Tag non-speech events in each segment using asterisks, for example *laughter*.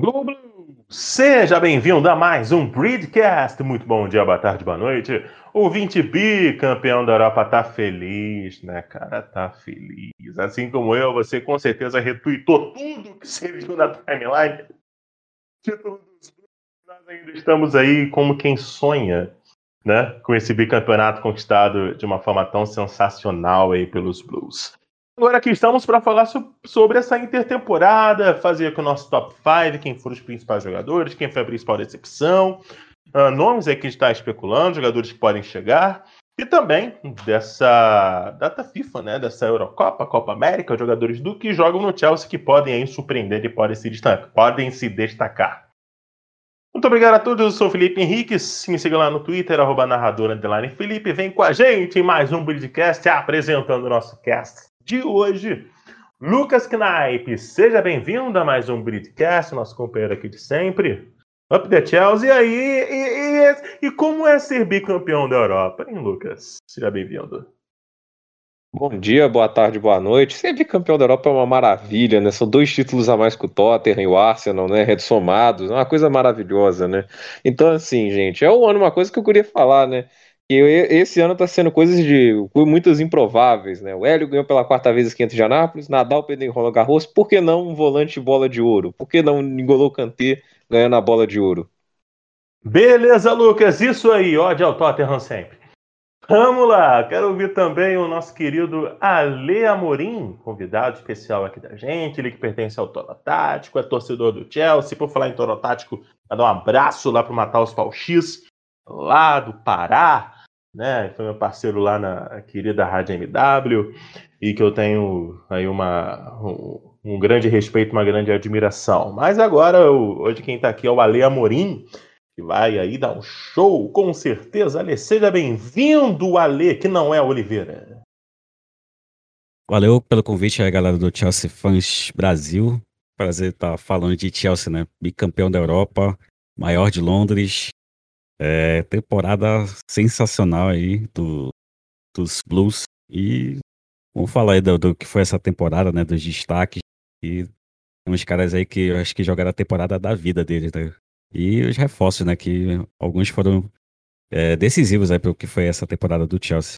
Blue! Seja bem-vindo a mais um Breedcast. Muito bom dia, boa tarde, boa noite. O 20 bi, campeão da Europa, tá feliz, né, cara? Tá feliz. Assim como eu, você com certeza retweetou tudo que você viu na timeline. Nós ainda estamos aí como quem sonha, né? Com esse bicampeonato conquistado de uma forma tão sensacional aí pelos Blues. Agora aqui estamos para falar so sobre essa intertemporada, fazer aqui o nosso top 5, quem foram os principais jogadores, quem foi a principal decepção, uh, nomes aí que a gente está especulando, jogadores que podem chegar, e também dessa data FIFA, né, dessa Eurocopa, Copa América, jogadores do que jogam no Chelsea que podem aí surpreender e podem se destacar. Podem se destacar. Muito obrigado a todos, eu sou Felipe Henriques, me siga lá no Twitter, arroba narrador, Felipe, vem com a gente em mais um podcast apresentando o nosso cast de hoje. Lucas Knaip, seja bem-vindo a mais um Britcast, nosso companheiro aqui de sempre. Up the Chelsea, e aí? E, e, e como é ser bicampeão da Europa, hein, Lucas? Seja bem-vindo. Bom dia, boa tarde, boa noite. Ser bicampeão da Europa é uma maravilha, né? São dois títulos a mais que o Tottenham e o Arsenal, né? Somados, é uma coisa maravilhosa, né? Então, assim, gente, é um ano, uma coisa que eu queria falar, né? E esse ano está sendo coisas de muitas improváveis, né? O Hélio ganhou pela quarta vez os 500 de Anápolis, Nadal perdeu em Roland Garros, por que não um volante bola de ouro? Por que não Ningolou Kanté ganhando a bola de ouro? Beleza, Lucas, isso aí, ódio ao Tottenham sempre. Vamos lá, quero ouvir também o nosso querido Ale Amorim, convidado especial aqui da gente, ele que pertence ao Toro Tático, é torcedor do Chelsea, por falar em Toro Tático, dar um abraço lá para matar os X, lá do Pará, né? Foi meu parceiro lá na querida Rádio MW e que eu tenho aí uma, um, um grande respeito, uma grande admiração. Mas agora, eu, hoje quem está aqui é o Ale Amorim, que vai aí dar um show, com certeza. Ale, seja bem-vindo, Ale, que não é Oliveira. Valeu pelo convite aí, galera do Chelsea Fans Brasil. Prazer estar falando de Chelsea, né? Bicampeão da Europa, maior de Londres, é, temporada sensacional aí do, dos Blues. E vamos falar aí do, do, que foi essa temporada, né? Dos destaques. E tem uns caras aí que eu acho que jogaram a temporada da vida deles, né? E os reforços, né? Que alguns foram é, decisivos aí pelo que foi essa temporada do Chelsea.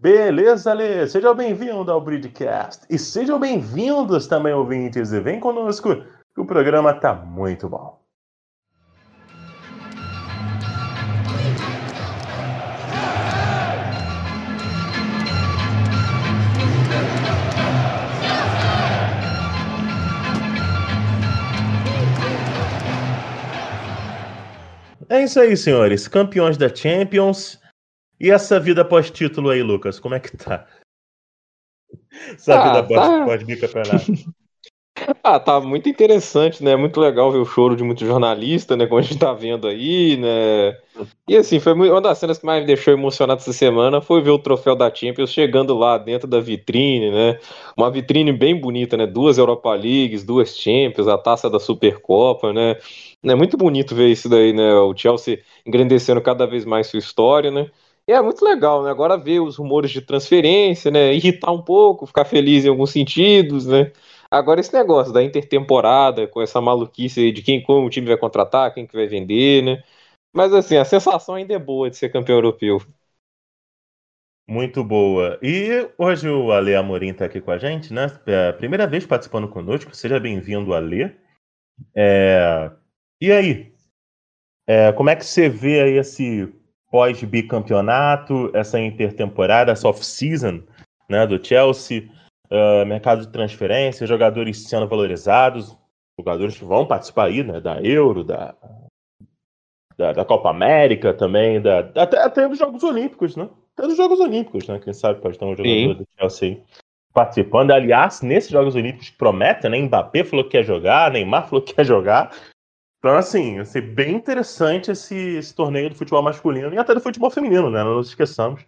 Beleza, Ale? Seja bem-vindo ao Bridcast. E sejam bem-vindos também, ouvintes. E vem conosco, que o programa tá muito bom. É isso aí, senhores. Campeões da Champions. E essa vida pós-título aí, Lucas? Como é que tá? *laughs* Essa ah, vida tá... pós-bicampeonato. *laughs* Ah, tá muito interessante, né? Muito legal ver o choro de muito jornalista, né? Como a gente tá vendo aí, né? E assim, foi uma das cenas que mais me deixou emocionado essa semana foi ver o troféu da Champions chegando lá dentro da vitrine, né? Uma vitrine bem bonita, né? Duas Europa Leagues, duas Champions, a taça da Supercopa, né? É muito bonito ver isso daí, né? O Chelsea engrandecendo cada vez mais sua história, né? E é muito legal, né? Agora ver os rumores de transferência, né? Irritar um pouco, ficar feliz em alguns sentidos, né? Agora esse negócio da intertemporada, com essa maluquice de quem como o time vai contratar, quem que vai vender, né? Mas assim, a sensação ainda é boa de ser campeão europeu. Muito boa. E hoje o Ale Amorim está aqui com a gente, né? É primeira vez participando conosco. Seja bem-vindo, Ale. É... E aí? É, como é que você vê aí esse pós-bicampeonato, essa intertemporada, essa off-season né, do Chelsea? Uh, mercado de transferência, jogadores sendo valorizados, jogadores que vão participar aí, né, da Euro, da, da, da Copa América também, da, até, até dos Jogos Olímpicos, né? Até dos Jogos Olímpicos, né? Quem sabe pode ter um jogador Sim. do Chelsea participando. Aliás, nesses Jogos Olímpicos promete, né? Mbappé falou que quer jogar, Neymar falou que quer jogar. Então, assim, vai ser bem interessante esse, esse torneio do futebol masculino e até do futebol feminino, né? Não nos esqueçamos.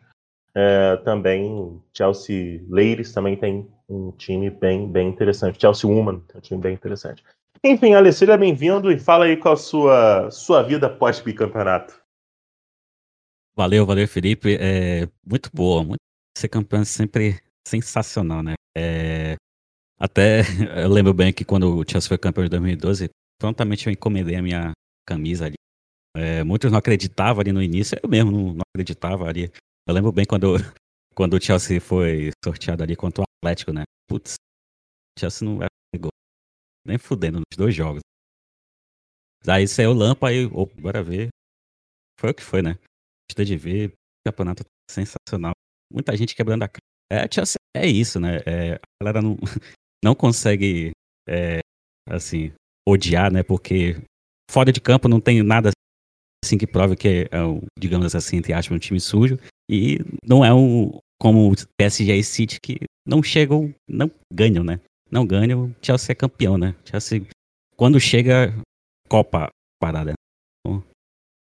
É, também Chelsea Ladies também tem um time bem, bem interessante. Chelsea Woman tem um time bem interessante. Enfim, Ale, seja bem-vindo e fala aí qual a sua, sua vida pós-bicampeonato. Valeu, valeu, Felipe. É muito boa. Muito... Ser campeão é sempre sensacional, né? É... Até *laughs* eu lembro bem que quando o Chelsea foi campeão em 2012, prontamente eu encomendei a minha camisa ali. É, muitos não acreditavam ali no início, eu mesmo não, não acreditava ali. Eu lembro bem quando, *laughs* quando o Chelsea foi sorteado ali contra o Atlético, né? Putz, o Chelsea não vai gol. Nem fudendo nos dois jogos. Daí saiu o Lampa aí, oh, bora ver. Foi o que foi, né? Gostei de ver, campeonato sensacional. Muita gente quebrando a cara. É, Chelsea é isso, né? É, a galera não, *laughs* não consegue, é, assim, odiar, né? Porque fora de campo não tem nada assim que prove que é, um, digamos assim, entre aspas, um time sujo. E não é um como o PSG e City que não chegam, não ganham, né? Não ganham, o Chelsea é campeão, né? Chelsea, quando chega, Copa parada. Então,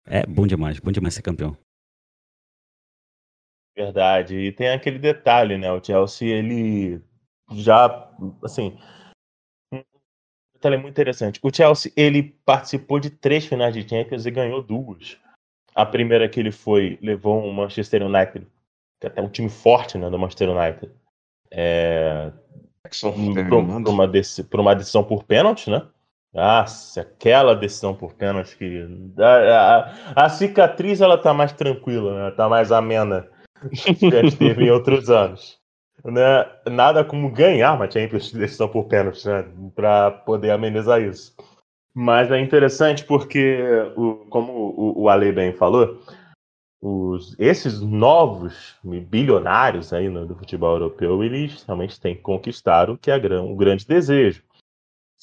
é bom demais, bom demais ser campeão. Verdade. E tem aquele detalhe, né? O Chelsea, ele já, assim, detalhe muito interessante. O Chelsea, ele participou de três finais de Champions e ganhou duas. A primeira que ele foi, levou o Manchester United, que é até um time forte, né, do Manchester United. É, por, uma, por uma decisão por pênalti, né? Nossa, aquela decisão por pênalti que. A, a, a, cicatriz ela tá mais tranquila, né? Tá mais amena *laughs* que teve em outros anos. Né? Nada como ganhar uma Champions de decisão por pênalti, né? Pra poder amenizar isso. Mas é interessante porque, o, como o, o Ale bem falou, os, esses novos bilionários aí no, do futebol europeu, eles realmente têm que conquistar o que é um grande desejo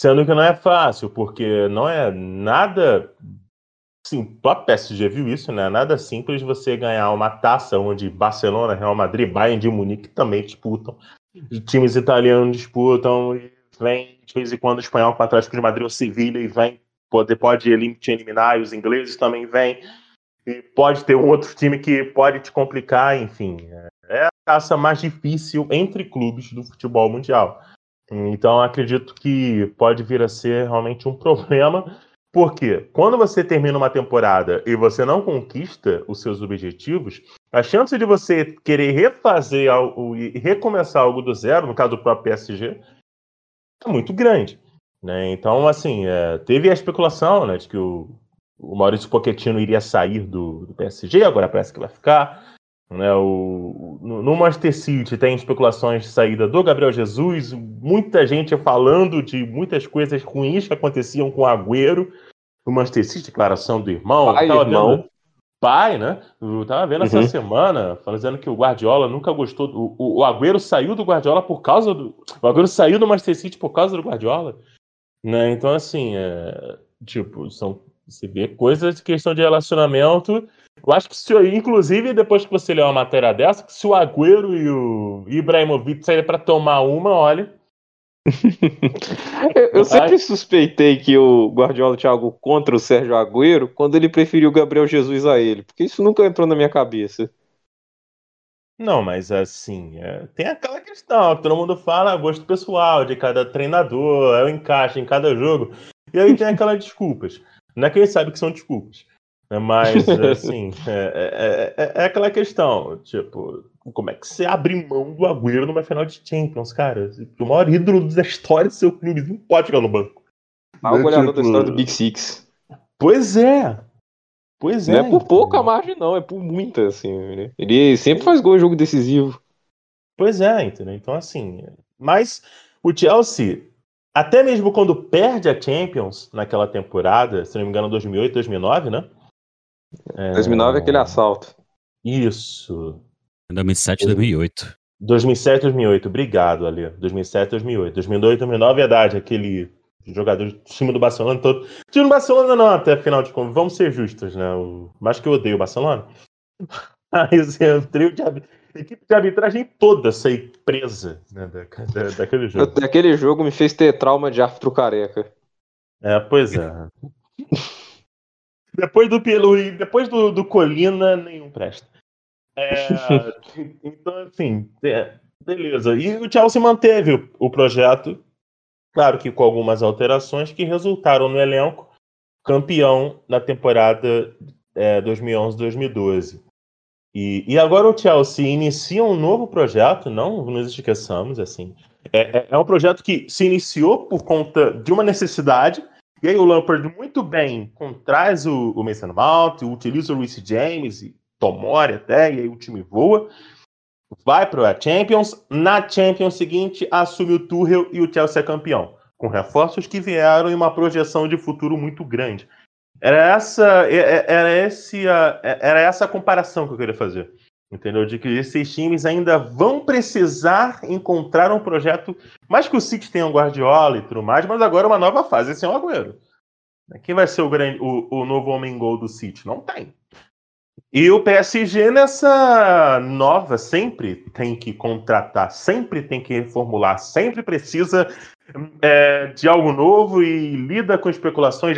Sendo que não é fácil, porque não é nada. Sim, o próprio PSG viu isso, né? Nada simples você ganhar uma taça onde Barcelona, Real Madrid, Bayern de Munique também disputam. Times italianos disputam e vem de vez em quando o espanhol com o Atlético de Madrid ou Sevilha e vem, pode, pode te eliminar, e os ingleses também vêm. E pode ter um outro time que pode te complicar, enfim. É a taça mais difícil entre clubes do futebol mundial. Então, acredito que pode vir a ser realmente um *laughs* problema, porque quando você termina uma temporada e você não conquista os seus objetivos, a chance de você querer refazer algo e recomeçar algo do zero, no caso do próprio PSG, é muito grande. Né? Então, assim, é, teve a especulação né, de que o, o Maurício Pochettino iria sair do, do PSG, agora parece que vai ficar. Né, o, no Manchester City tem especulações de saída do Gabriel Jesus, muita gente falando de muitas coisas ruins que aconteciam com o Agüero. O Manchester City, declaração do irmão. Pai, irmão. Vendo, pai, né? Eu tava vendo uhum. essa semana, falando que o Guardiola nunca gostou. Do, o, o Agüero saiu do Guardiola por causa do. O Agüero saiu do Manchester City por causa do Guardiola. Né? Então, assim, é, tipo, são, você vê coisas de questão de relacionamento eu acho que se, inclusive, depois que você ler uma matéria dessa, que se o Agüero e o Ibrahimovic saírem para tomar uma, olha. *laughs* eu, eu sempre suspeitei que o Guardiola tinha algo contra o Sérgio Agüero quando ele preferiu o Gabriel Jesus a ele, porque isso nunca entrou na minha cabeça. Não, mas assim, é, tem aquela questão que todo mundo fala, gosto pessoal de cada treinador, é o encaixe em cada jogo. E aí tem aquelas desculpas. Não é que ele sabe que são desculpas. Né, mas, *laughs* assim, é, é, é, é, aquela questão, tipo, como é que você abre mão do Agüero numa final de Champions, cara? O maior ídolo da história do seu clube não pode ficar no banco. Dá uma olhada tipo... da história do Big Six. Pois é. Pois é. Não é por pouca margem, não, é por muita, assim. Né? Ele sempre faz gol em jogo decisivo. Pois é, entendeu? Então, assim. Mas o Chelsea, até mesmo quando perde a Champions naquela temporada, se não me engano, 2008, 2009, né? É... 2009 é aquele assalto. Isso. 2007 2008. 2007 2008, obrigado, Ali. 2007 2008. 2008 2009, verdade, aquele jogador do time do Barcelona todo. O time do Barcelona não, até final de contas. Vamos ser justos, né? O... Mais que eu odeio o Barcelona. *laughs* Mas é, o trio de equipe de arbitragem toda sair presa né, da, da, daquele jogo. Daquele jogo me fez ter trauma de árbitro careca. É, pois é. *laughs* Depois do Pilu, depois do, do Colina, nenhum presta. É, *laughs* então, assim, é, beleza. E o Chelsea manteve o, o, projeto, claro que com algumas alterações que resultaram no elenco campeão na temporada é, 2011-2012. E, e agora o Chelsea inicia um novo projeto, não nos esqueçamos, assim. É, é, é um projeto que se iniciou por conta de uma necessidade E aí o Lampard muito bem traz o, o Mason Mount, utiliza o Reece James e Tomori até, e aí o time voa. Vai para a Champions. Na Champions seguinte, assume o Tuchel e o Chelsea é campeão. Com reforços que vieram e uma projeção de futuro muito grande. Era essa, era, esse, era essa comparação que eu queria fazer. Entendeu? De que esses times ainda vão precisar encontrar um projeto. Mais que o City tenha um Guardiola e tudo mais, mas agora uma nova fase. Esse é o Agüero. Quem vai ser o, grande, o, o novo homem gol do City? Não tem. E o PSG nessa nova sempre tem que contratar, sempre tem que reformular, sempre precisa é, de algo novo e lida com especulações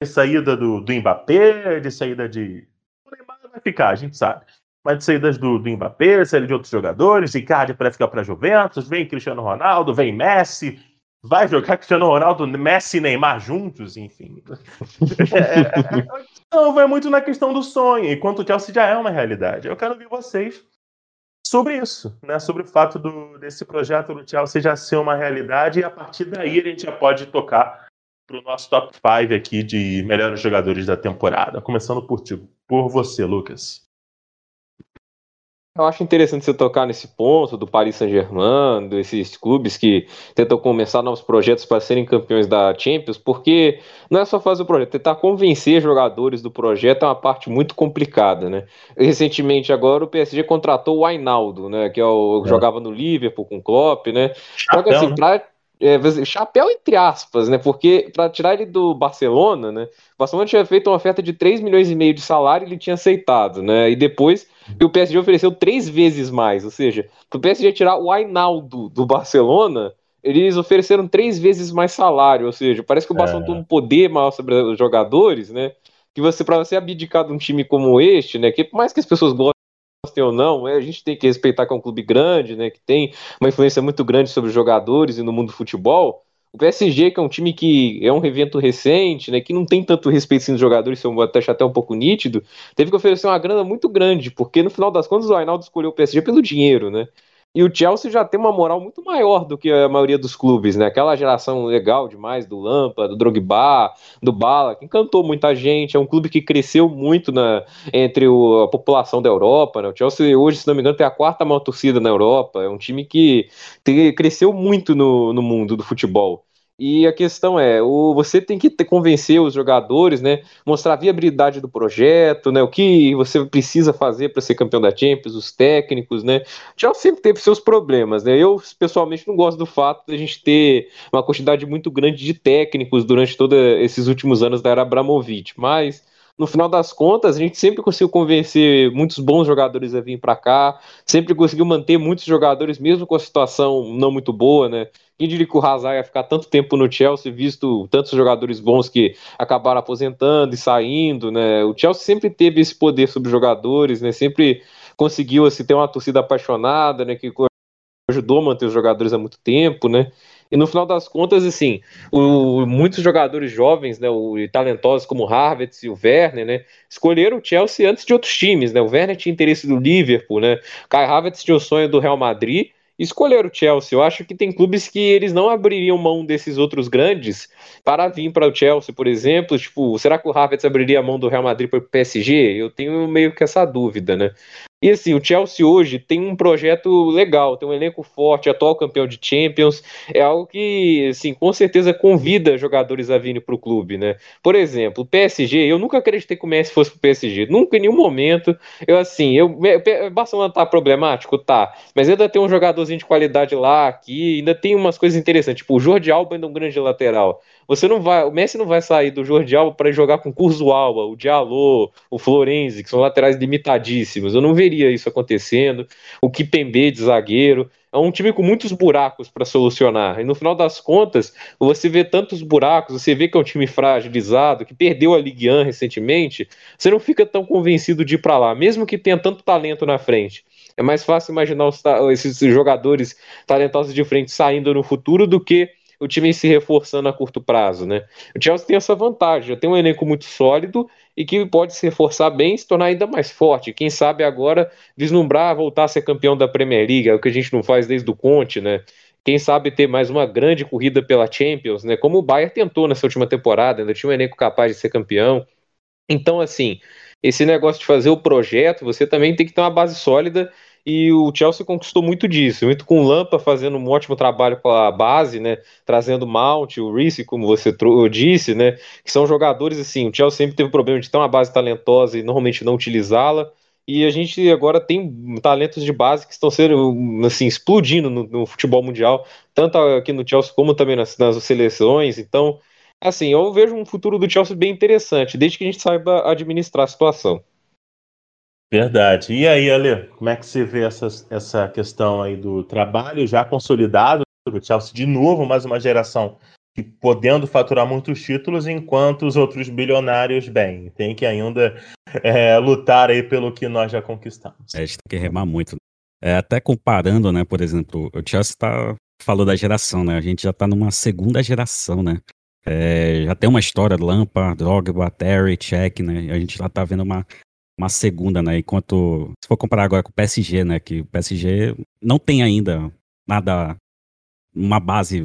de saída do, do Mbappé, de saída de. O Neymar vai ficar, a gente sabe mas de saídas do, do Mbappé, saída de outros jogadores, Icardi para ficar para Juventus, vem Cristiano Ronaldo, vem Messi, vai jogar Cristiano Ronaldo, Messi e Neymar juntos, enfim. É, é, *laughs* não, vai muito na questão do sonho, enquanto o Chelsea já é uma realidade. Eu quero ouvir vocês sobre isso, né? Sobre o fato do, desse projeto do Chelsea já ser uma realidade e a partir daí a gente já pode tocar para o nosso top 5 aqui de melhores jogadores da temporada. Começando por por você, Lucas. Eu acho interessante você tocar nesse ponto do Paris Saint-Germain, desses clubes que tentam começar novos projetos para serem campeões da Champions, porque não é só fazer o projeto, tentar convencer jogadores do projeto é uma parte muito complicada, né? Recentemente agora o PSG contratou o Ainaldo, né, que é o é. jogava no Liverpool com o Klopp, né? Chapéu, Só que assim, né? pra, é, chapéu entre aspas, né? Porque para tirar ele do Barcelona, né? O Barcelona tinha feito uma oferta de 3 milhões e meio de salário e ele tinha aceitado, né? E depois o PSG ofereceu três vezes mais, ou seja, para o PSG tirar o Ainaldo do Barcelona, eles ofereceram três vezes mais salário, ou seja, parece que o Barcelona é. tem um poder maior sobre os jogadores, né? Que você, para você abdicar de um time como este, né? Que por mais que as pessoas gostem ou não, é, a gente tem que respeitar que é um clube grande, né, que tem uma influência muito grande sobre os jogadores e no mundo do futebol. O PSG, que é um time que é um evento recente, né, que não tem tanto respeito assim, dos jogadores, isso eu acho até um pouco nítido, teve que oferecer uma grana muito grande, porque no final das contas o Ainaldo escolheu o PSG pelo dinheiro, né? E o Chelsea já tem uma moral muito maior do que a maioria dos clubes, né? Aquela geração legal demais do Lampa, do Drogba, do Bala, que encantou muita gente. É um clube que cresceu muito na, entre o, a população da Europa. Né? O Chelsea hoje, se não me engano, tem a quarta maior torcida na Europa. É um time que cresceu muito no, no mundo do futebol. E a questão é, o, você tem que convencer os jogadores, né? Mostrar a viabilidade do projeto, né? O que você precisa fazer para ser campeão da Champions, os técnicos, né? Já sempre teve seus problemas, né? Eu pessoalmente não gosto do fato de a gente ter uma quantidade muito grande de técnicos durante todos esses últimos anos da era Abramovich, mas no final das contas, a gente sempre conseguiu convencer muitos bons jogadores a vir para cá, sempre conseguiu manter muitos jogadores, mesmo com a situação não muito boa, né? Quem diria que o Hazard ia ficar tanto tempo no Chelsea, visto tantos jogadores bons que acabaram aposentando e saindo, né? O Chelsea sempre teve esse poder sobre os jogadores, né? Sempre conseguiu assim, ter uma torcida apaixonada, né? Que ajudou a manter os jogadores há muito tempo, né? E no final das contas, assim, o, muitos jogadores jovens, né, o, e talentosos como o Harvard e o Werner, né, escolheram o Chelsea antes de outros times, né? O Werner tinha interesse do Liverpool, né? Kai Havertz tinha o sonho do Real Madrid escolher o Chelsea. Eu acho que tem clubes que eles não abririam mão desses outros grandes para vir para o Chelsea, por exemplo. Tipo, será que o Havertz abriria a mão do Real Madrid para o PSG? Eu tenho meio que essa dúvida, né? E assim, o Chelsea hoje tem um projeto legal, tem um elenco forte, atual campeão de Champions, é algo que, assim, com certeza convida jogadores a virem para o clube, né? Por exemplo, o PSG, eu nunca acreditei que o Messi fosse pro PSG, nunca em nenhum momento. Eu, assim, eu, o Barcelona tá problemático? Tá, mas ainda tem um jogadorzinho de qualidade lá, aqui, ainda tem umas coisas interessantes, tipo, o Jordi Alba ainda é um grande lateral. Você não vai, o Messi não vai sair do Jordi Alba para jogar com o Curzualba, o Diallo, o Florenzi, que são laterais limitadíssimos. Eu não veria isso acontecendo. O Kipembe de zagueiro. É um time com muitos buracos para solucionar. E no final das contas, você vê tantos buracos, você vê que é um time fragilizado, que perdeu a Ligue 1 recentemente, você não fica tão convencido de ir para lá, mesmo que tenha tanto talento na frente. É mais fácil imaginar os, esses jogadores talentosos de frente saindo no futuro do que o time se reforçando a curto prazo, né? O Chelsea tem essa vantagem, tem um elenco muito sólido e que pode se reforçar bem e se tornar ainda mais forte. Quem sabe agora vislumbrar voltar a ser campeão da Premier League, é o que a gente não faz desde o Conte, né? quem sabe ter mais uma grande corrida pela Champions, né? Como o Bayern tentou nessa última temporada, ainda tinha um elenco capaz de ser campeão. Então, assim, esse negócio de fazer o projeto, você também tem que ter uma base sólida e o Chelsea conquistou muito disso, muito com o Lampa fazendo um ótimo trabalho com a base, né, trazendo Mount, o Reese, como você disse, né, que são jogadores assim, o Chelsea sempre teve problema de ter uma base talentosa e normalmente não utilizá-la, e a gente agora tem talentos de base que estão sendo assim explodindo no, no futebol mundial, tanto aqui no Chelsea como também nas, nas seleções. Então, assim, eu vejo um futuro do Chelsea bem interessante, desde que a gente saiba administrar a situação. Verdade. E aí, Ale, como é que você vê essa, essa questão aí do trabalho já consolidado do Chelsea de novo, mais uma geração podendo faturar muitos títulos, enquanto os outros bilionários, bem, tem que ainda é, lutar aí pelo que nós já conquistamos. É, a gente tem que remar muito. É, até comparando, né, por exemplo, o Chelsea tá, falou da geração, né, a gente já está numa segunda geração, né, é, já tem uma história, Lampa, Drogba, Terry, Check, né, a gente já está vendo uma, uma segunda, né, enquanto, se for comparar agora com o PSG, né, que o PSG não tem ainda nada, uma base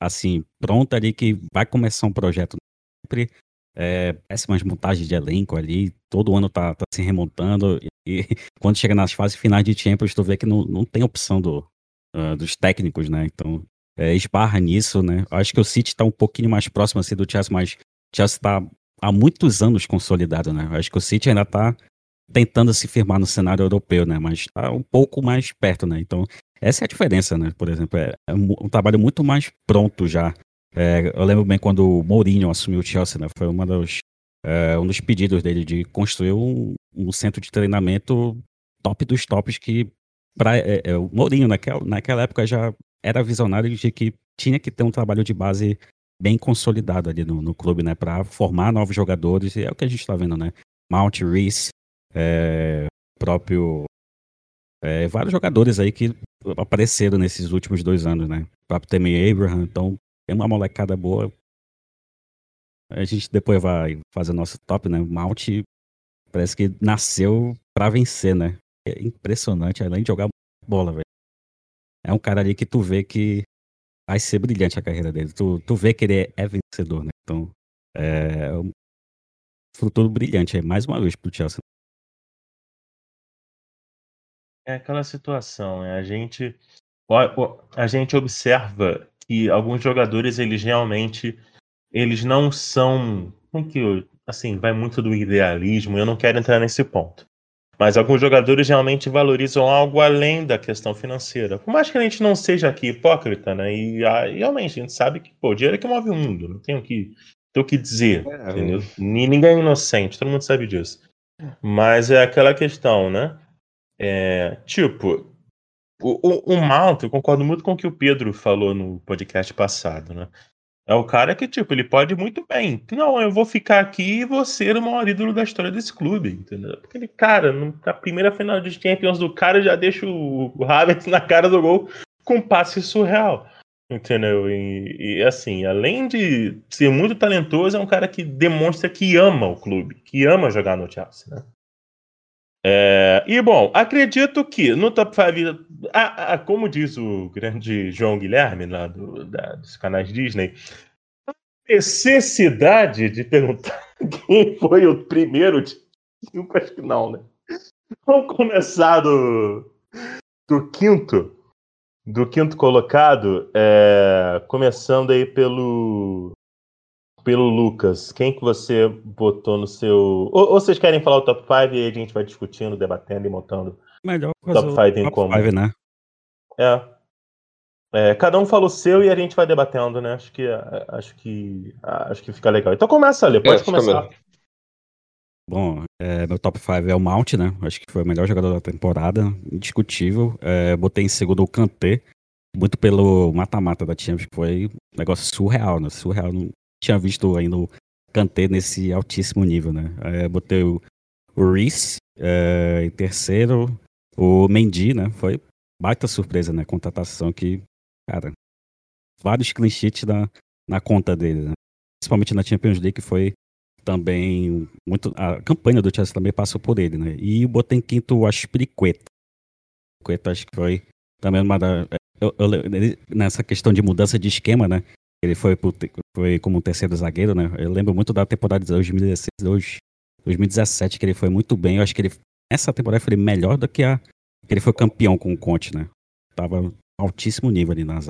assim, pronta ali que vai começar um projeto sempre. É, péssimas montagens de elenco ali, todo ano tá, tá se remontando. E, e, *laughs* quando chega nas fases finais de Champions, tu vê que não, não tem opção do, uh, dos técnicos, né? Então, é, esbarra nisso, né? Acho que o City tá um pouquinho mais próximo assim, do Chelsea, mas o Chelsea tá há muitos anos consolidado, né? Acho que o City ainda tá tentando se firmar no cenário europeu, né? Mas tá um pouco mais perto, né? Então, essa é a diferença, né? Por exemplo, é, é um, trabalho muito mais pronto já. É, eu lembro bem quando o Mourinho assumiu o Chelsea, né? Foi uma dos, é, um dos pedidos dele de construir um, um, centro de treinamento top dos tops que para é, é, o Mourinho naquela, naquela época já era visionário de que tinha que ter um trabalho de base bem consolidado ali no, no clube, né? Para formar novos jogadores e é o que a gente está vendo, né? Mount Reese, é, próprio é, vários jogadores aí que apareceram nesses últimos dois anos, né? O próprio Tammy Abraham, então tem uma molecada boa. A gente depois vai fazer nosso top, né? O Mount parece que nasceu para vencer, né? É impressionante, além de jogar bola, velho. É um cara ali que tu vê que vai ser brilhante a carreira dele. Tu, tu vê que ele é, é vencedor, né? Então, é um futuro brilhante aí, mais uma vez pro Chelsea. É aquela situação, né? A gente, a gente observa que alguns jogadores, eles realmente, eles não são, como que eu, assim, vai muito do idealismo, eu não quero entrar nesse ponto. Mas alguns jogadores realmente valorizam algo além da questão financeira. Por mais que a gente não seja aqui hipócrita, né? E, a, e realmente a gente sabe que, pô, o dinheiro é que move o mundo, não tem o que, tem o que dizer, é, entendeu? Ninguém é inocente, todo mundo sabe disso. Mas é aquela questão, né? É, tipo, o, o, o Mount, eu concordo muito com o que o Pedro falou no podcast passado, né? É o cara que, tipo, ele pode muito bem. Não, eu vou ficar aqui e vou ser o maior ídolo da história desse clube, entendeu? Porque ele, cara, na primeira final de Champions do cara já deixa o, o Havertz na cara do gol com um passe surreal. Entendeu? E, e, assim, além de ser muito talentoso, é um cara que demonstra que ama o clube, que ama jogar no Chelsea, né? É, e bom, acredito que no top 5, ah, ah, como diz o grande João Guilherme, lá do, da, dos canais Disney, a necessidade de perguntar *laughs* quem foi o primeiro eu acho que não, né? Vamos começar do, do quinto, do quinto colocado, é, começando aí pelo pelo Lucas, quem que você botou no seu. Ou, ou vocês querem falar o top 5 e aí a gente vai discutindo, debatendo e montando Melhor o top 5 em top comum. né? É. é. Cada um fala o seu e a gente vai debatendo, né? Acho que acho que acho que fica legal. Então começa ali, pode é, começar. Bom, é, meu top 5 é o Mount, né? Acho que foi o melhor jogador da temporada, indiscutível. É, botei em segundo o Kanté, muito pelo mata-mata da Champions, que foi um negócio surreal, né? Surreal tinha visto ainda o Kanté nesse altíssimo nível, né? É, botei o, o Reese é, em terceiro, o Mendy, né? Foi baita surpresa, né? Contratação que, cara, vários clean sheets na, na conta dele, né? Principalmente na Champions League, que foi também muito. A campanha do Chelsea também passou por ele, né? E botei em quinto o Aspiricueta. Aspiricueta acho que foi também uma da, eu, eu, nessa questão de mudança de esquema, né? Ele foi, pro, foi como terceiro zagueiro, né? Eu lembro muito da temporada de 2016, 2017, que ele foi muito bem. Eu acho que ele, essa temporada foi melhor do que a que ele foi campeão com o Conte, né? Tava altíssimo nível ali nas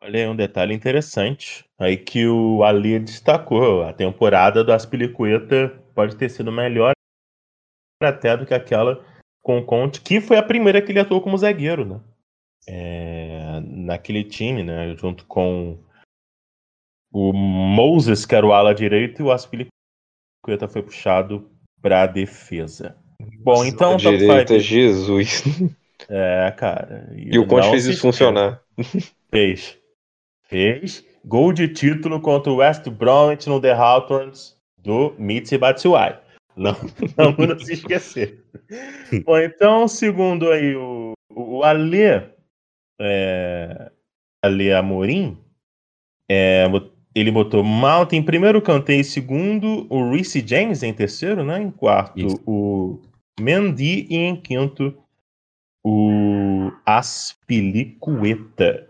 Olha aí um detalhe interessante aí que o Ali destacou. A temporada do Aspilicueta pode ter sido melhor até do que aquela com o Conte, que foi a primeira que ele atuou como zagueiro, né? É, naquele time, né? Junto com o Moses, que era o ala direito, e o Aspilicueta foi puxado para a defesa. Bom, então. A direita, Jesus. É, cara. E, o Conte fez isso funcionar. Fez. Fez. Gol de título contra o West Bromwich no The Hawthorns do Mitsi Batshuayi. Não, *laughs* não vamos se esquecer. *laughs* Bom, então, segundo aí o, o Alê, é, Alê Amorim, é, ele botou Malta em primeiro, Kanté em segundo, o Reece James em terceiro, né? Em quarto, Isso. o Mendy e em quinto, o Aspilicueta.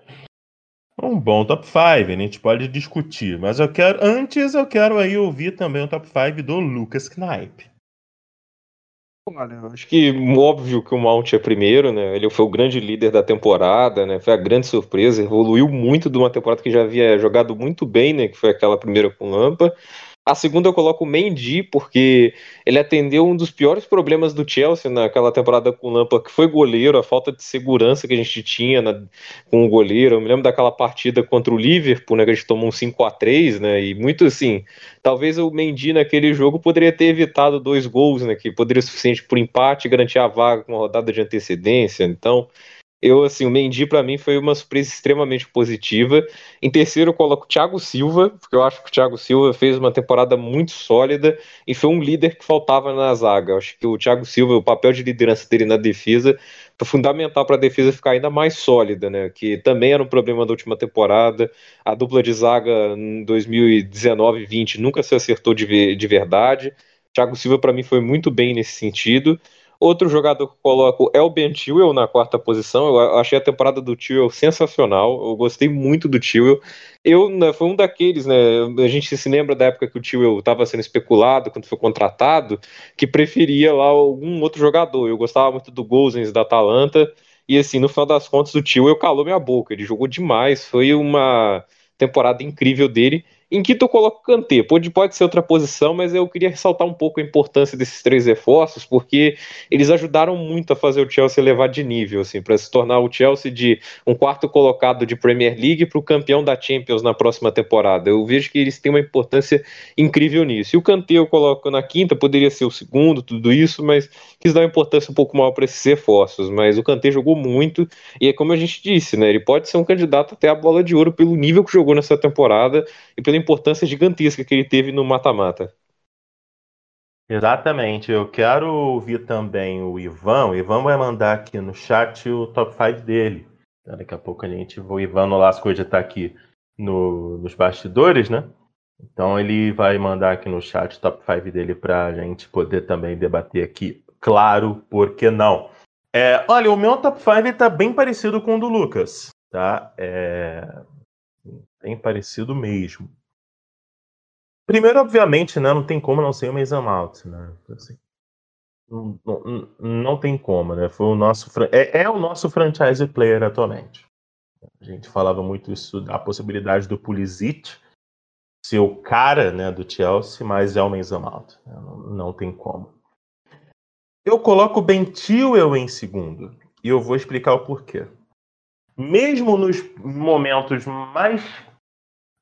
Um bom top 5, a gente pode discutir, mas eu quero antes eu quero aí ouvir também o top 5 do Lucas Knipe. Olha, acho que óbvio que o Mount é primeiro, né? Ele foi o grande líder da temporada, né? Foi a grande surpresa, evoluiu muito de uma temporada que já havia jogado muito bem, né? Que foi aquela primeira com Lampa. A segunda eu coloco o Mendy, porque ele atendeu um dos piores problemas do Chelsea naquela temporada com o Lampa, que foi goleiro, a falta de segurança que a gente tinha na, com o goleiro. Eu me lembro daquela partida contra o Liverpool, né, que a gente tomou um 5 a 3 né, e muito assim, talvez o Mendy naquele jogo poderia ter evitado dois gols, né, que poderia ser suficiente por empate e garantir a vaga com uma rodada de antecedência. Então, eu, assim, o Mendy para mim foi uma surpresa extremamente positiva. Em terceiro, eu coloco o Thiago Silva, porque eu acho que o Thiago Silva fez uma temporada muito sólida e foi um líder que faltava na zaga. Eu acho que o Thiago Silva, o papel de liderança dele na defesa, foi fundamental para a defesa ficar ainda mais sólida, né? Que também era um problema da última temporada. A dupla de zaga em 2019 e 20 nunca se acertou de, de verdade. Thiago Silva, para mim, foi muito bem nesse sentido. Outro jogador que eu coloco é o Ben Chilwell na quarta posição. Eu achei a temporada do Chilwell sensacional. Eu gostei muito do Chilwell. Eu né, foi um daqueles, né? A gente se lembra da época que o Chilwell estava sendo especulado quando foi contratado, que preferia lá algum outro jogador. Eu gostava muito do Gozens da Atalanta. E assim, no final das contas, o Chilwell calou minha boca. Ele jogou demais. Foi uma temporada incrível dele. Em quinto eu coloco Kanté. Pode, pode ser outra posição, mas eu queria ressaltar um pouco a importância desses três reforços, porque eles ajudaram muito a fazer o Chelsea elevar de nível, assim, para se tornar o Chelsea de um quarto colocado de Premier League para o campeão da Champions na próxima temporada. Eu vejo que eles têm uma importância incrível nisso. E o Kanté eu coloco na quinta, poderia ser o segundo, tudo isso, mas quis dar uma importância um pouco maior para esses reforços. Mas o Kanté jogou muito, e é como a gente disse, né? Ele pode ser um candidato até a bola de ouro pelo nível que jogou nessa temporada e pela importância gigantesca que ele teve no mata-mata. Exatamente. Eu quero ouvir também o Ivan. O Ivan vai mandar aqui no chat o top 5 dele. Daqui a pouco a gente, o Ivan Nolasco já está aqui no, nos bastidores, né? Então ele vai mandar aqui no chat o top 5 dele para a gente poder também debater aqui. Claro, por que não? É, olha, o meu top 5 está bem parecido com o do Lucas, tá? É, bem parecido mesmo. Primeiro, obviamente, né, não tem como não ser o Mason Mount, né? Assim, não, não, não, tem como, né? Foi o nosso é, é, o nosso franchise player atualmente. A gente falava muito isso da possibilidade do Pulisic ser o cara, né, do Chelsea, mas é o Mason Mount. Né? Não, não tem como. Eu coloco o Ben Chilwell em segundo e eu vou explicar o porquê. Mesmo nos momentos mais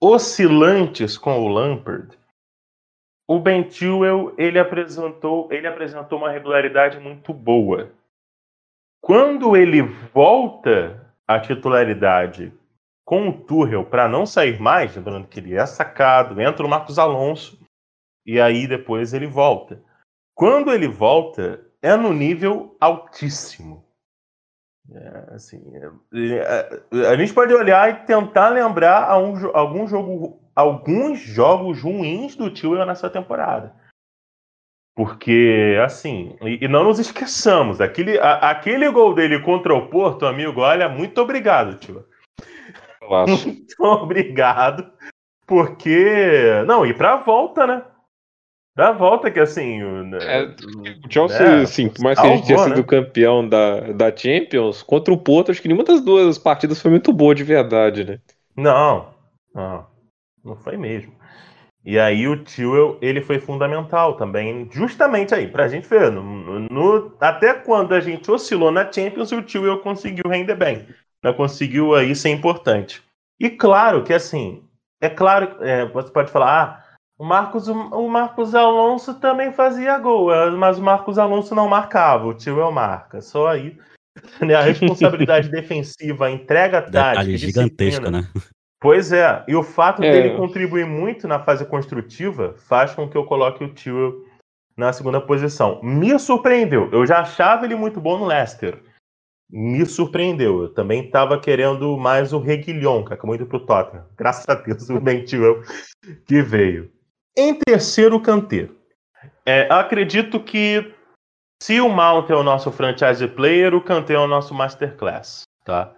oscilantes com o Lampard, o Ben Chilwell ele apresentou, ele apresentou uma regularidade muito boa. Quando ele volta à titularidade com o Tuchel para não sair mais, lembrando que ele é sacado, entra o Marcos Alonso e aí depois ele volta. Quando ele volta, é no nível altíssimo. É, assim, é, é, a gente pode olhar e tentar lembrar a um, algum jogo, alguns jogos ruins do Tio nessa temporada. Porque, assim, e, e não nos esqueçamos, aquele, a, aquele gol dele contra o Porto, amigo, olha, muito obrigado, tio. *laughs* Muito obrigado. Porque. Não, e pra volta, né? Pra volta que assim. É, o Chelsea, é, sim, por mais que a gente tenha sido né? campeão da, da Champions, contra o Porto, acho que nenhuma das duas partidas foi muito boa de verdade, né? Não, não. Não foi mesmo. E aí o Tio ele foi fundamental também, justamente aí, pra gente ver. No, no, até quando a gente oscilou na Champions, o Tio conseguiu render bem. Né, conseguiu aí ser importante. E claro que assim, é claro, é, você pode falar, ah, o Marcos, o Marcos Alonso também fazia gol, é, mas o Marcos Alonso não marcava, o Tio marca. Só aí né, a responsabilidade *laughs* defensiva, a entrega tática, gigantesca, né? Pois é, e o fato é. dele contribuir muito na fase construtiva faz com que eu coloque o Tio na segunda posição. Me surpreendeu. Eu já achava ele muito bom no Leicester. Me surpreendeu. Eu também estava querendo mais o Reguilhon, que acabou indo para o Tottenham. Graças a Deus, *laughs* o Bentil que veio. Em terceiro, canteiro. É, acredito que se o Mount é o nosso franchise player, o Kanté é o nosso masterclass, tá?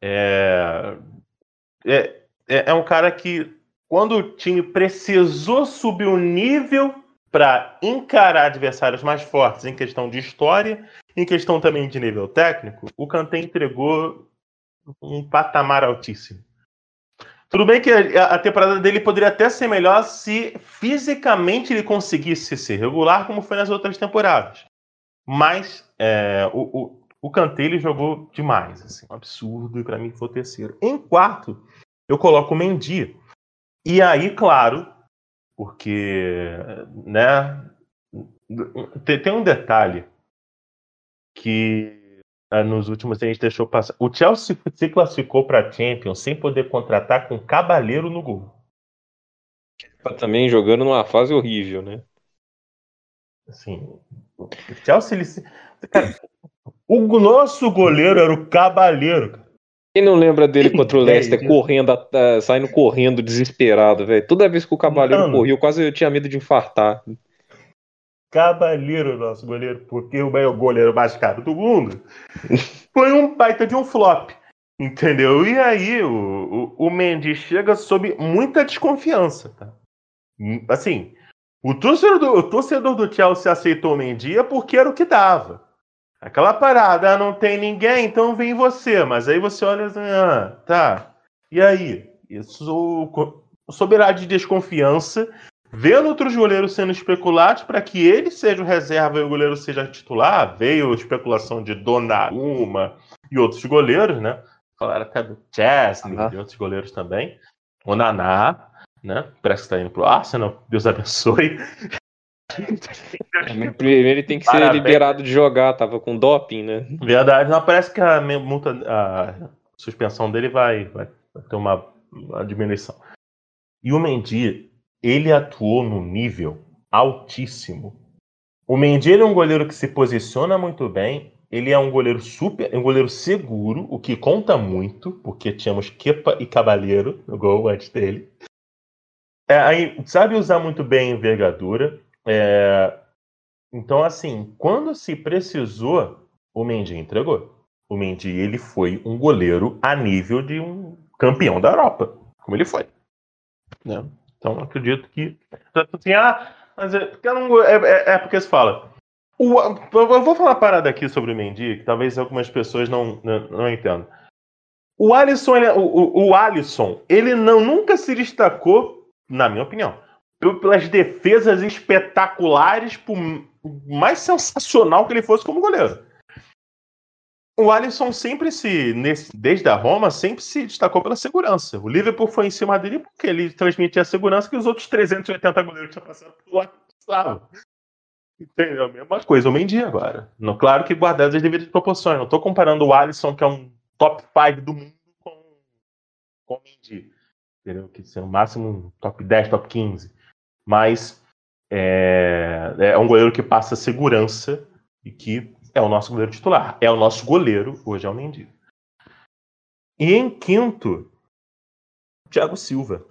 É, é, é, é um cara que, quando o time precisou subir o nível para encarar adversários mais fortes em questão de história, em questão também de nível técnico, o Kanté entregou um patamar altíssimo. Tudo bem que a temporada dele poderia até ser melhor se fisicamente ele conseguisse ser regular, como foi nas outras temporadas. Mas é, o, o, o jogou demais, assim, um absurdo, e para mim foi o terceiro. Em quarto, eu coloco o Mendy. E aí, claro, porque, né, tem um detalhe que nos últimos a gente deixou passar. O Chelsea se classificou para a Champions sem poder contratar com Cabaleiro no gol. Tá também jogando numa fase horrível, né? Assim, o Chelsea ele se... cara, o nosso goleiro era o Cabaleiro. Quem não lembra dele contra o Leicester correndo, uh, saindo correndo desesperado, velho? Toda vez que o Cavaleiro Mano, corria, eu quase tinha medo de infartar. Cavaleiro, nosso goleiro, porque o maior goleiro mais caro do mundo, foi um baita de um flop. Entendeu? E aí o, o, o Mendy chega sob muita desconfiança, tá? Assim, o torcedor, do, o torcedor do Chelsea aceitou o é porque era o que dava. Aquela parada, ah, não tem ninguém, então vem você. Mas aí você olha assim, ah, tá. E aí? Isso soberá de desconfiança, vendo outros goleiros sendo especulados para que ele seja o reserva e o goleiro seja titular. Veio especulação de Donnarumma e outros goleiros, né? Falaram até do Chesney uhum. e outros goleiros também. O Naná, né? Parece que está indo pro Arsenal. Deus abençoe. Primeiro ele tem que ser Parabéns. liberado de jogar, tava com doping, né? Verdade, não parece que a multa, a suspensão dele vai, vai, ter uma, uma diminuição. E o Mendy, ele atuou no nível altíssimo. O Mendy é um goleiro que se posiciona muito bem, ele é um goleiro super, um goleiro seguro, o que conta muito, porque tínhamos Kepa e Cabalheiro no gol antes dele. É, aí, sabe usar muito bem a envergadura, é, então, assim, quando se precisou, o Mendy entregou. O Mendy ele foi um goleiro a nível de um campeão da Europa, como ele foi. Né? Então, acredito que. Assim, ah, mas é, não, é, é, é porque se fala. O, eu vou falar uma parada aqui sobre o Mendy, que talvez algumas pessoas não, não, não entendam. O Alisson, ele, o, o Alisson, ele não, nunca se destacou, na minha opinião, pelas defesas espetaculares, por mais sensacional que ele fosse como goleiro. O Alisson sempre se, nesse, desde a Roma, sempre se destacou pela segurança. O Liverpool foi em cima dele porque ele transmitia a segurança que os outros 380 goleiros tinham passado por lá. Entendeu? A mesma coisa, o Mendy agora. No, claro que guardadas as devidas proporções. Não estou comparando o Alisson, que é um top 5 do mundo, com, com o Mendy. Entendeu? Que ser no máximo um top 10, top 15 mas é, é um goleiro que passa segurança e que é o nosso goleiro titular. É o nosso goleiro, hoje é o Mendy. E em quinto, Thiago Silva.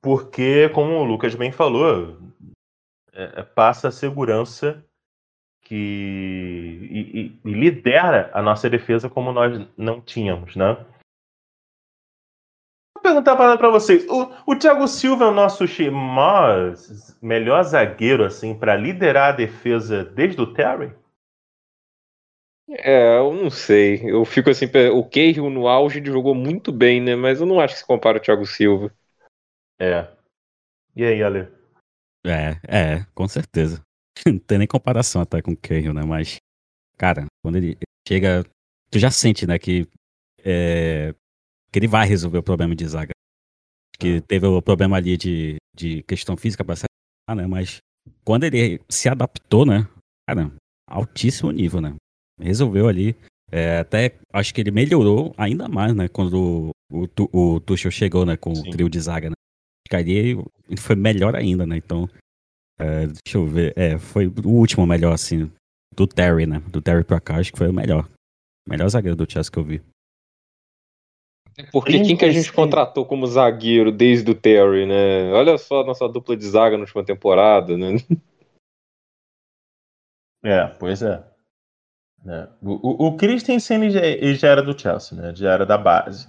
Porque, como o Lucas bem falou, é, passa a segurança que e, e, e, lidera a nossa defesa como nós não tínhamos, né? Vou perguntar para vocês, o, o Thiago Silva é o nosso melhor zagueiro assim para liderar a defesa desde o Terry? É, eu não sei. Eu fico assim, o Cahill no auge jogou muito bem, né? Mas eu não acho que se compara ao Thiago Silva. É. E aí, Ale? É, é, com certeza. *laughs* Não tem nem comparação até com o Cahill, né? Mas, cara, quando ele chega, tu já sente, né, que, é, que ele vai resolver o problema de zaga. Que é. teve o problema ali de, de questão física pra ser, né? Mas quando ele se adaptou, né? Cara, altíssimo nível, né? Resolveu ali. É, até acho que ele melhorou ainda mais, né? Quando o, o, o Tuchel chegou, né? Com Sim. o trio de zaga, né? Acho que foi melhor ainda, né? Então, é, deixa eu ver. É, foi o último melhor, assim, do Terry, né? Do Terry pra cá, acho que foi o melhor. Melhor zagueiro do Chelsea que eu vi. Porque quem que a gente contratou como zagueiro desde o Terry, né? Olha só a nossa dupla de zaga na última temporada, né? É, pois é. É. O, o, o Christensen já, já era do Chelsea, né? Já era da base.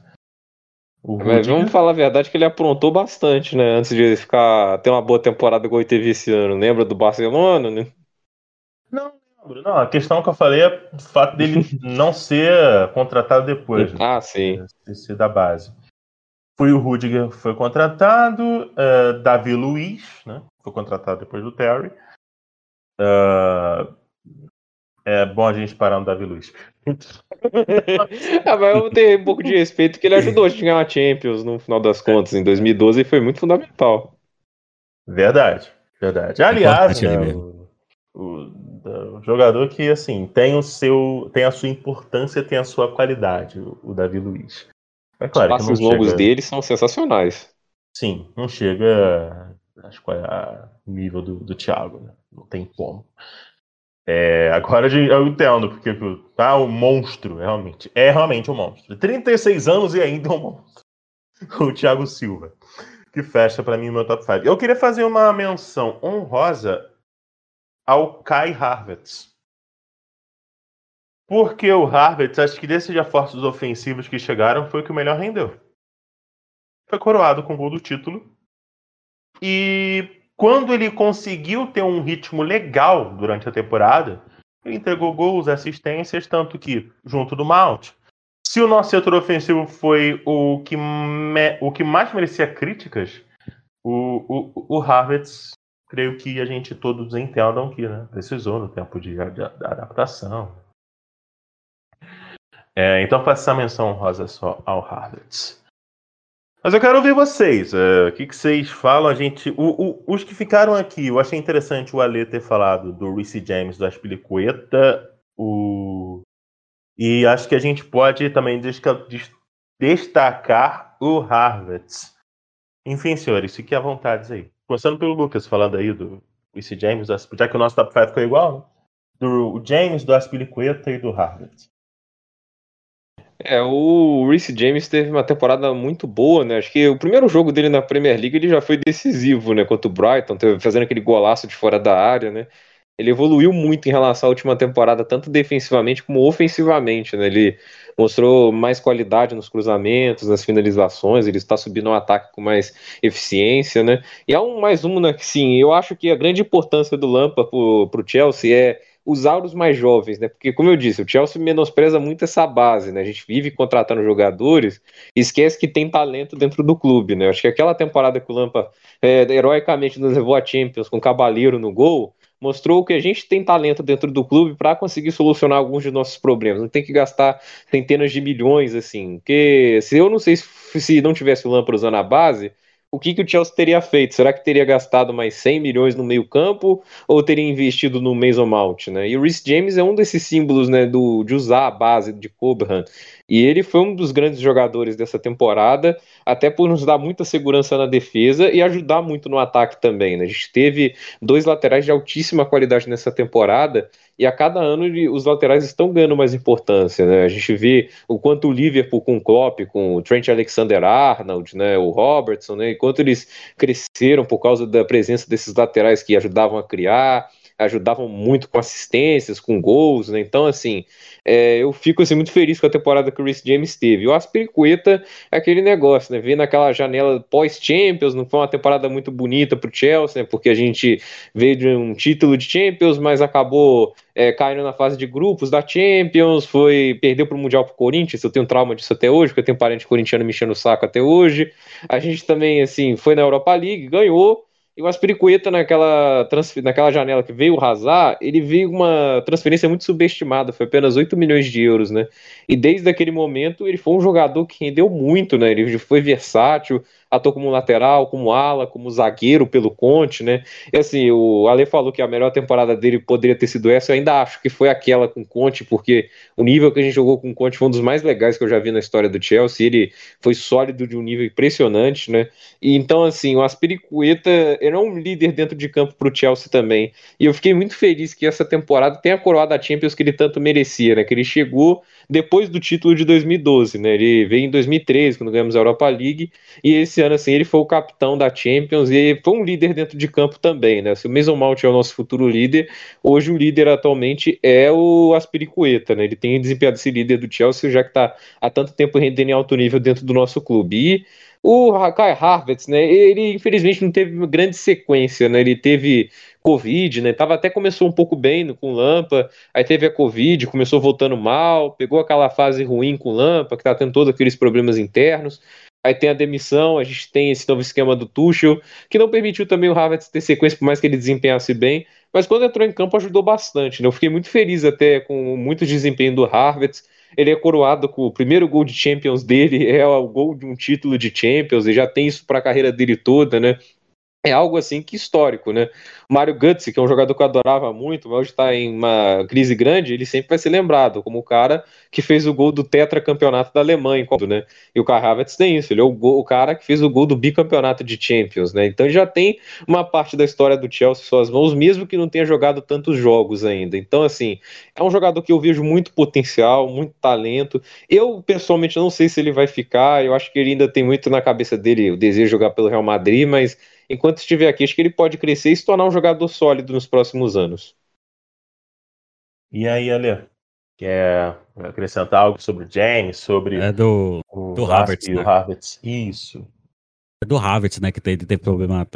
Mas vamos falar a verdade que ele aprontou bastante, né? Antes de ficar ter uma boa temporada igual ele teve esse ano. Lembra do Barcelona, né? Não, lembro. Não, a questão que eu falei é o fato dele *laughs* não ser contratado depois. Né? Ah, sim. Né? Ser da base. Foi o Rudiger foi contratado, uh, Davi Luiz, né? Foi contratado depois do Terry. Uh, é bom a gente parar no Davi Luiz. ah, mas eu tenho um pouco de respeito que ele ajudou a gente a ganhar a Champions no final das contas, em 2012, e foi muito fundamental. Verdade, verdade. Aliás, né, o, o, o, jogador que assim tem o seu, tem a sua importância, tem a sua qualidade, o, o Davi Luiz. É claro Os passos longos chega... dele são sensacionais. Sim, não chega acho que é a nível do, do Thiago, né? não tem como. É, agora eu entendo porque tá o monstro, realmente. É realmente um monstro. 36 anos e ainda é um monstro. *laughs* O Thiago Silva. Que fecha para mim o meu top 5. Eu queria fazer uma menção honrosa ao Kai Harvets. Porque o Harvets, acho que desses reforços ofensivos que chegaram, foi o que o melhor rendeu. Foi coroado com o gol do título. E quando ele conseguiu ter um ritmo legal durante a temporada, ele entregou gols, assistências, tanto que, junto do Mount, se o nosso setor ofensivo foi o que, me, o que mais merecia críticas, o, o, o Harvard, creio que a gente todos entendam que né, precisou no tempo de, de, de adaptação. É, então faço essa menção rosa só ao Harvard. Mas eu quero ouvir vocês. É, o que, que, vocês falam? A gente, o, o, os que ficaram aqui, eu achei interessante o Ale ter falado do Reece James, do Aspilicueta. O... E acho que a gente pode também destacar o Harvard. Enfim, senhores, fiquem à vontade aí. Começando pelo Lucas, falando aí do Reece James, já que o nosso top 5 ficou igual, né? do James, do Aspilicueta e do Harvard. É, o Reece James teve uma temporada muito boa, né? Acho que o primeiro jogo dele na Premier League ele já foi decisivo, né? Contra o Brighton, fazendo aquele golaço de fora da área, né? Ele evoluiu muito em relação à última temporada, tanto defensivamente como ofensivamente, né? Ele mostrou mais qualidade nos cruzamentos, nas finalizações, ele está subindo o um ataque com mais eficiência, né? E há um mais um, né? Sim, eu acho que a grande importância do Lampa para o Chelsea é os mais jovens, né? Porque, como eu disse, o Chelsea menospreza muito essa base, né? A gente vive contratando jogadores e esquece que tem talento dentro do clube, né? Eu acho que aquela temporada que o Lampa é, heroicamente nos levou a Champions com o Cavaleiro no gol, mostrou que a gente tem talento dentro do clube para conseguir solucionar alguns de nossos problemas. Não tem que gastar centenas de milhões, assim. Porque se eu não sei se, se não tivesse o Lampa usando a base, o que, que o Chelsea teria feito? Será que teria gastado mais 100 milhões no meio campo ou teria investido no Mason Mount, né? E o Rhys James é um desses símbolos, né, do, de usar a base de Cobham E ele foi um dos grandes jogadores dessa temporada, até por nos dar muita segurança na defesa e ajudar muito no ataque também. Né? A gente teve dois laterais de altíssima qualidade nessa temporada e a cada ano os laterais estão ganhando mais importância. Né? A gente vê o quanto o Liverpool com o Klopp, com o Trent Alexander-Arnold, né, o Robertson, né, enquanto eles cresceram por causa da presença desses laterais que ajudavam a criar, ajudavam muito com assistências, com gols, né? Então, assim, é, eu fico assim, muito feliz com a temporada que o Rhys James teve. O Aspiricueta é aquele negócio, né? Ver naquela janela pós-Champions, não foi uma temporada muito bonita para o Chelsea, né? Porque a gente veio de um título de Champions, mas acabou é, caindo na fase de grupos da Champions, foi perdeu para o Mundial para o Corinthians. Eu tenho trauma disso até hoje, porque eu tenho parente corintiano me enchendo o saco até hoje. A gente também, assim, foi na Europa League, ganhou e o Aspiricueta, naquela, naquela janela que veio Hazard, ele veio uma transferência muito subestimada, foi apenas 8 milhões de euros, né? E desde aquele momento ele foi um jogador que rendeu muito, né? Ele foi versátil, atuou como lateral, como ala, como zagueiro pelo Conte, né? E assim, o Ale falou que a melhor temporada dele poderia ter sido essa, eu ainda acho que foi aquela com o Conte, porque o nível que a gente jogou com o Conte foi um dos mais legais que eu já vi na história do Chelsea, ele foi sólido de um nível impressionante, né? E então, assim, o Aspiricueta era um líder dentro de campo para o Chelsea também, e eu fiquei muito feliz que essa temporada tenha coroado a Champions que ele tanto merecia, né? Que ele chegou depois do título de 2012, né? Ele veio em 2013, quando ganhamos a Europa League, e esse ano, assim, ele foi o capitão da Champions e foi um líder dentro de campo também, né? Se o Mason Mount é o nosso futuro líder, hoje o líder atualmente é o Aspiricueta, né? Ele tem desempenhado esse líder do Chelsea, já que está há tanto tempo rendendo em alto nível dentro do nosso clube. E o Kai Havertz, né? Ele infelizmente não teve grande sequência, né? Ele teve Covid, né? Tava até começou um pouco bem com Lampa, aí teve a Covid, começou voltando mal, pegou aquela fase ruim com Lampa, que tá tendo todos aqueles problemas internos. Aí tem a demissão, a gente tem esse novo esquema do Tuchel, que não permitiu também o Havertz ter sequência, por mais que ele desempenhasse bem, mas quando entrou em campo ajudou bastante, né? Eu fiquei muito feliz até com muito desempenho do Havertz. Ele é coroado com o primeiro gol de Champions dele, é o gol de um título de Champions, e já tem isso para a carreira dele toda, né? É algo assim que histórico, né? Mário Götze, que é um jogador que eu adorava muito, mas hoje está em uma crise grande, ele sempre vai ser lembrado como o cara que fez o gol do tetracampeonato da Alemanha, né? E o Kai Havertz tem isso, ele é o, gol, o, cara que fez o gol do bicampeonato de Champions, né? Então já tem uma parte da história do Chelsea em suas mãos, mesmo que não tenha jogado tantos jogos ainda. Então, assim, é um jogador que eu vejo muito potencial, muito talento. Eu, pessoalmente, não sei se ele vai ficar, eu acho que ele ainda tem muito na cabeça dele o desejo de jogar pelo Real Madrid, mas enquanto estiver aqui, acho que ele pode crescer e se tornar um jogador sólido nos próximos anos. E aí, Ale? Quer acrescentar algo sobre o James, sobre é do, o do Havertz, né? Havertz? Isso. É do Havertz, né, que teve, teve problema.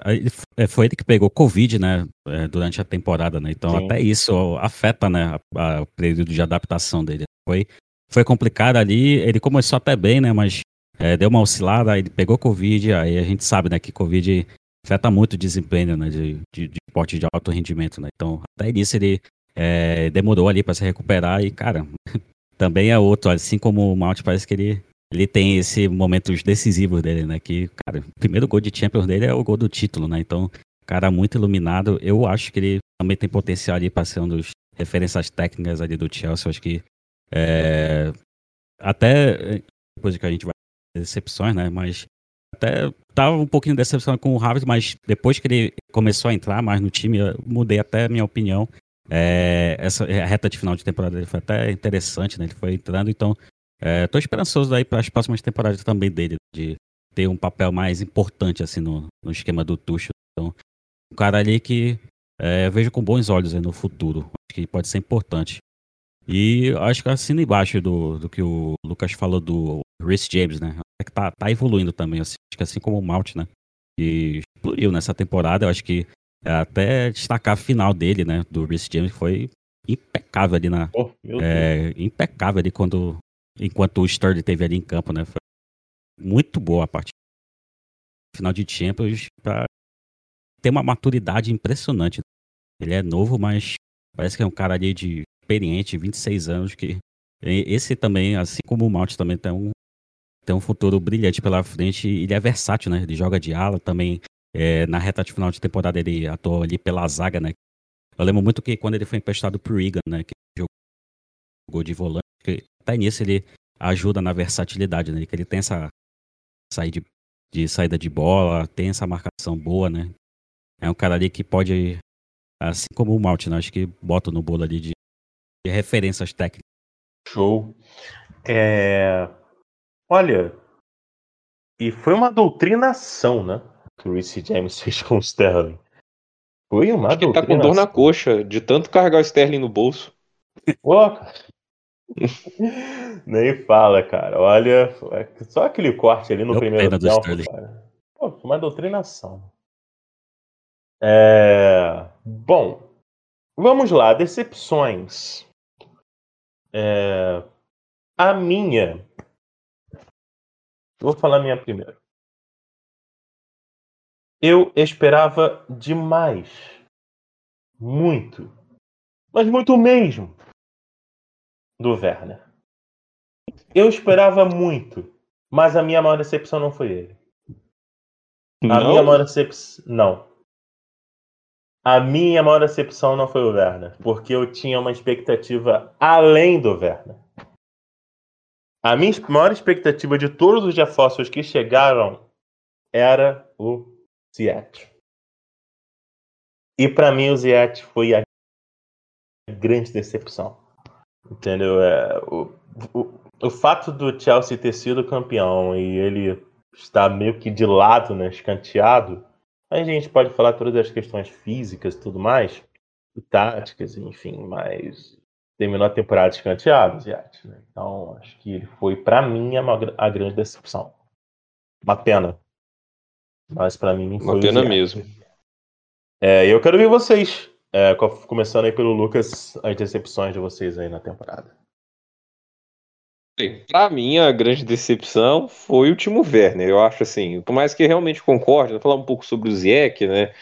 É, foi ele que pegou Covid, né, é, durante a temporada, né? Então Sim. até isso afeta, né, o período de adaptação dele. Foi, foi complicado ali. Ele começou até bem, né, mas é, deu uma oscilada, aí ele pegou Covid, aí a gente sabe, né, que Covid afeta muito o desempenho né, de, de, de esporte de alto rendimento, né? Então, até nisso ele é, demorou ali para se recuperar e, cara, *laughs* também é outro, assim como o Mount, parece que ele, ele tem esse momentos decisivos dele, né? Que, cara, o primeiro gol de Champions dele é o gol do título, né? Então, cara, muito iluminado. Eu acho que ele também tem potencial ali para ser um dos referências técnicas ali do Chelsea. Eu acho que é, até depois que a gente vai decepções, né? Mas até tava um pouquinho decepcionado com o Havertz, mas depois que ele começou a entrar mais no time, eu mudei até a minha opinião. É, essa a reta de final de temporada dele foi até interessante, né? Ele foi entrando, então é, tô esperançoso aí para as próximas temporadas também dele, de ter um papel mais importante assim no, no esquema do Tuchel. Então, um cara ali que é, vejo com bons olhos no futuro, acho que pode ser importante. E acho que assino embaixo do, do que o Lucas falou do Rhys James, né? Que tá, tá evoluindo também, assim, acho que assim como o Malt, né? E explodiu nessa temporada, eu acho que é, até destacar a final dele, né? Do Rhys James, foi impecável ali na. Oh, é, impecável ali quando. Enquanto o Sturdy teve ali em campo, né? Foi muito boa a partida. Final de Champions pra ter uma maturidade impressionante. Ele é novo, mas parece que é um cara ali de experiente, 26 anos, que esse também, assim como o Mount, também tem um, tem um futuro brilhante pela frente. Ele é versátil, né? Ele joga de ala também. É, na reta de final de temporada ele atuou ali pela zaga, né? Eu lembro muito que quando ele foi emprestado pro Regan, né? Que jogou de volante, que até nisso ele ajuda na versatilidade, né? Que ele tem essa saída de, de saída de bola, tem essa marcação boa, né? É um cara ali que pode, assim como o Malte, né? Acho que bota no bolo ali de, de referências técnicas. Show. É... Olha, e foi uma doutrinação, né? Que o Reece James *laughs* fez com o Sterling. Foi uma Acho doutrinação. Ele tá com dor na coxa, de tanto carregar o Sterling no bolso. Pô, *laughs* Nem fala, cara. Olha, só aquele corte ali no primeiro tempo, cara. Pô, uma doutrinação. É... Bom, vamos lá, decepções. É... A minha. Vou falar minha primeiro. Eu esperava demais. Muito. Mas muito mesmo. Do Werner. Eu esperava muito. Mas a minha maior decepção não foi ele. A não? minha maior decepção. Não. A minha maior decepção não foi o Werner, porque eu tinha uma expectativa além do Werner. A minha maior expectativa de todos os reforços que chegaram era o Ziet. E para mim o Ziet foi a grande decepção. Entendeu? É, o, o, o fato do Chelsea ter sido campeão e ele estar meio que de lado, né, escanteado, a gente pode falar todas as questões físicas e tudo mais, táticas, enfim, mas terminou a temporada escanteado, Ziat, né? Então, acho que ele foi, para mim, a, a, grande decepção. Uma pena. Mas para mim foi. Uma pena mesmo. É, eu quero ver vocês. É, começando aí pelo Lucas, as decepções de vocês aí na temporada. Para mim, a grande decepção foi o Timo Werner. Eu acho assim, por mais que realmente concorde, vou falar um pouco sobre o Zieck, né?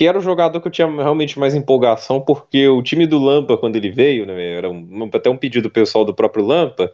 Que era o jogador que eu tinha realmente mais empolgação, porque o time do Lampa, quando ele veio, né, era um, até um pedido pessoal do próprio Lampa,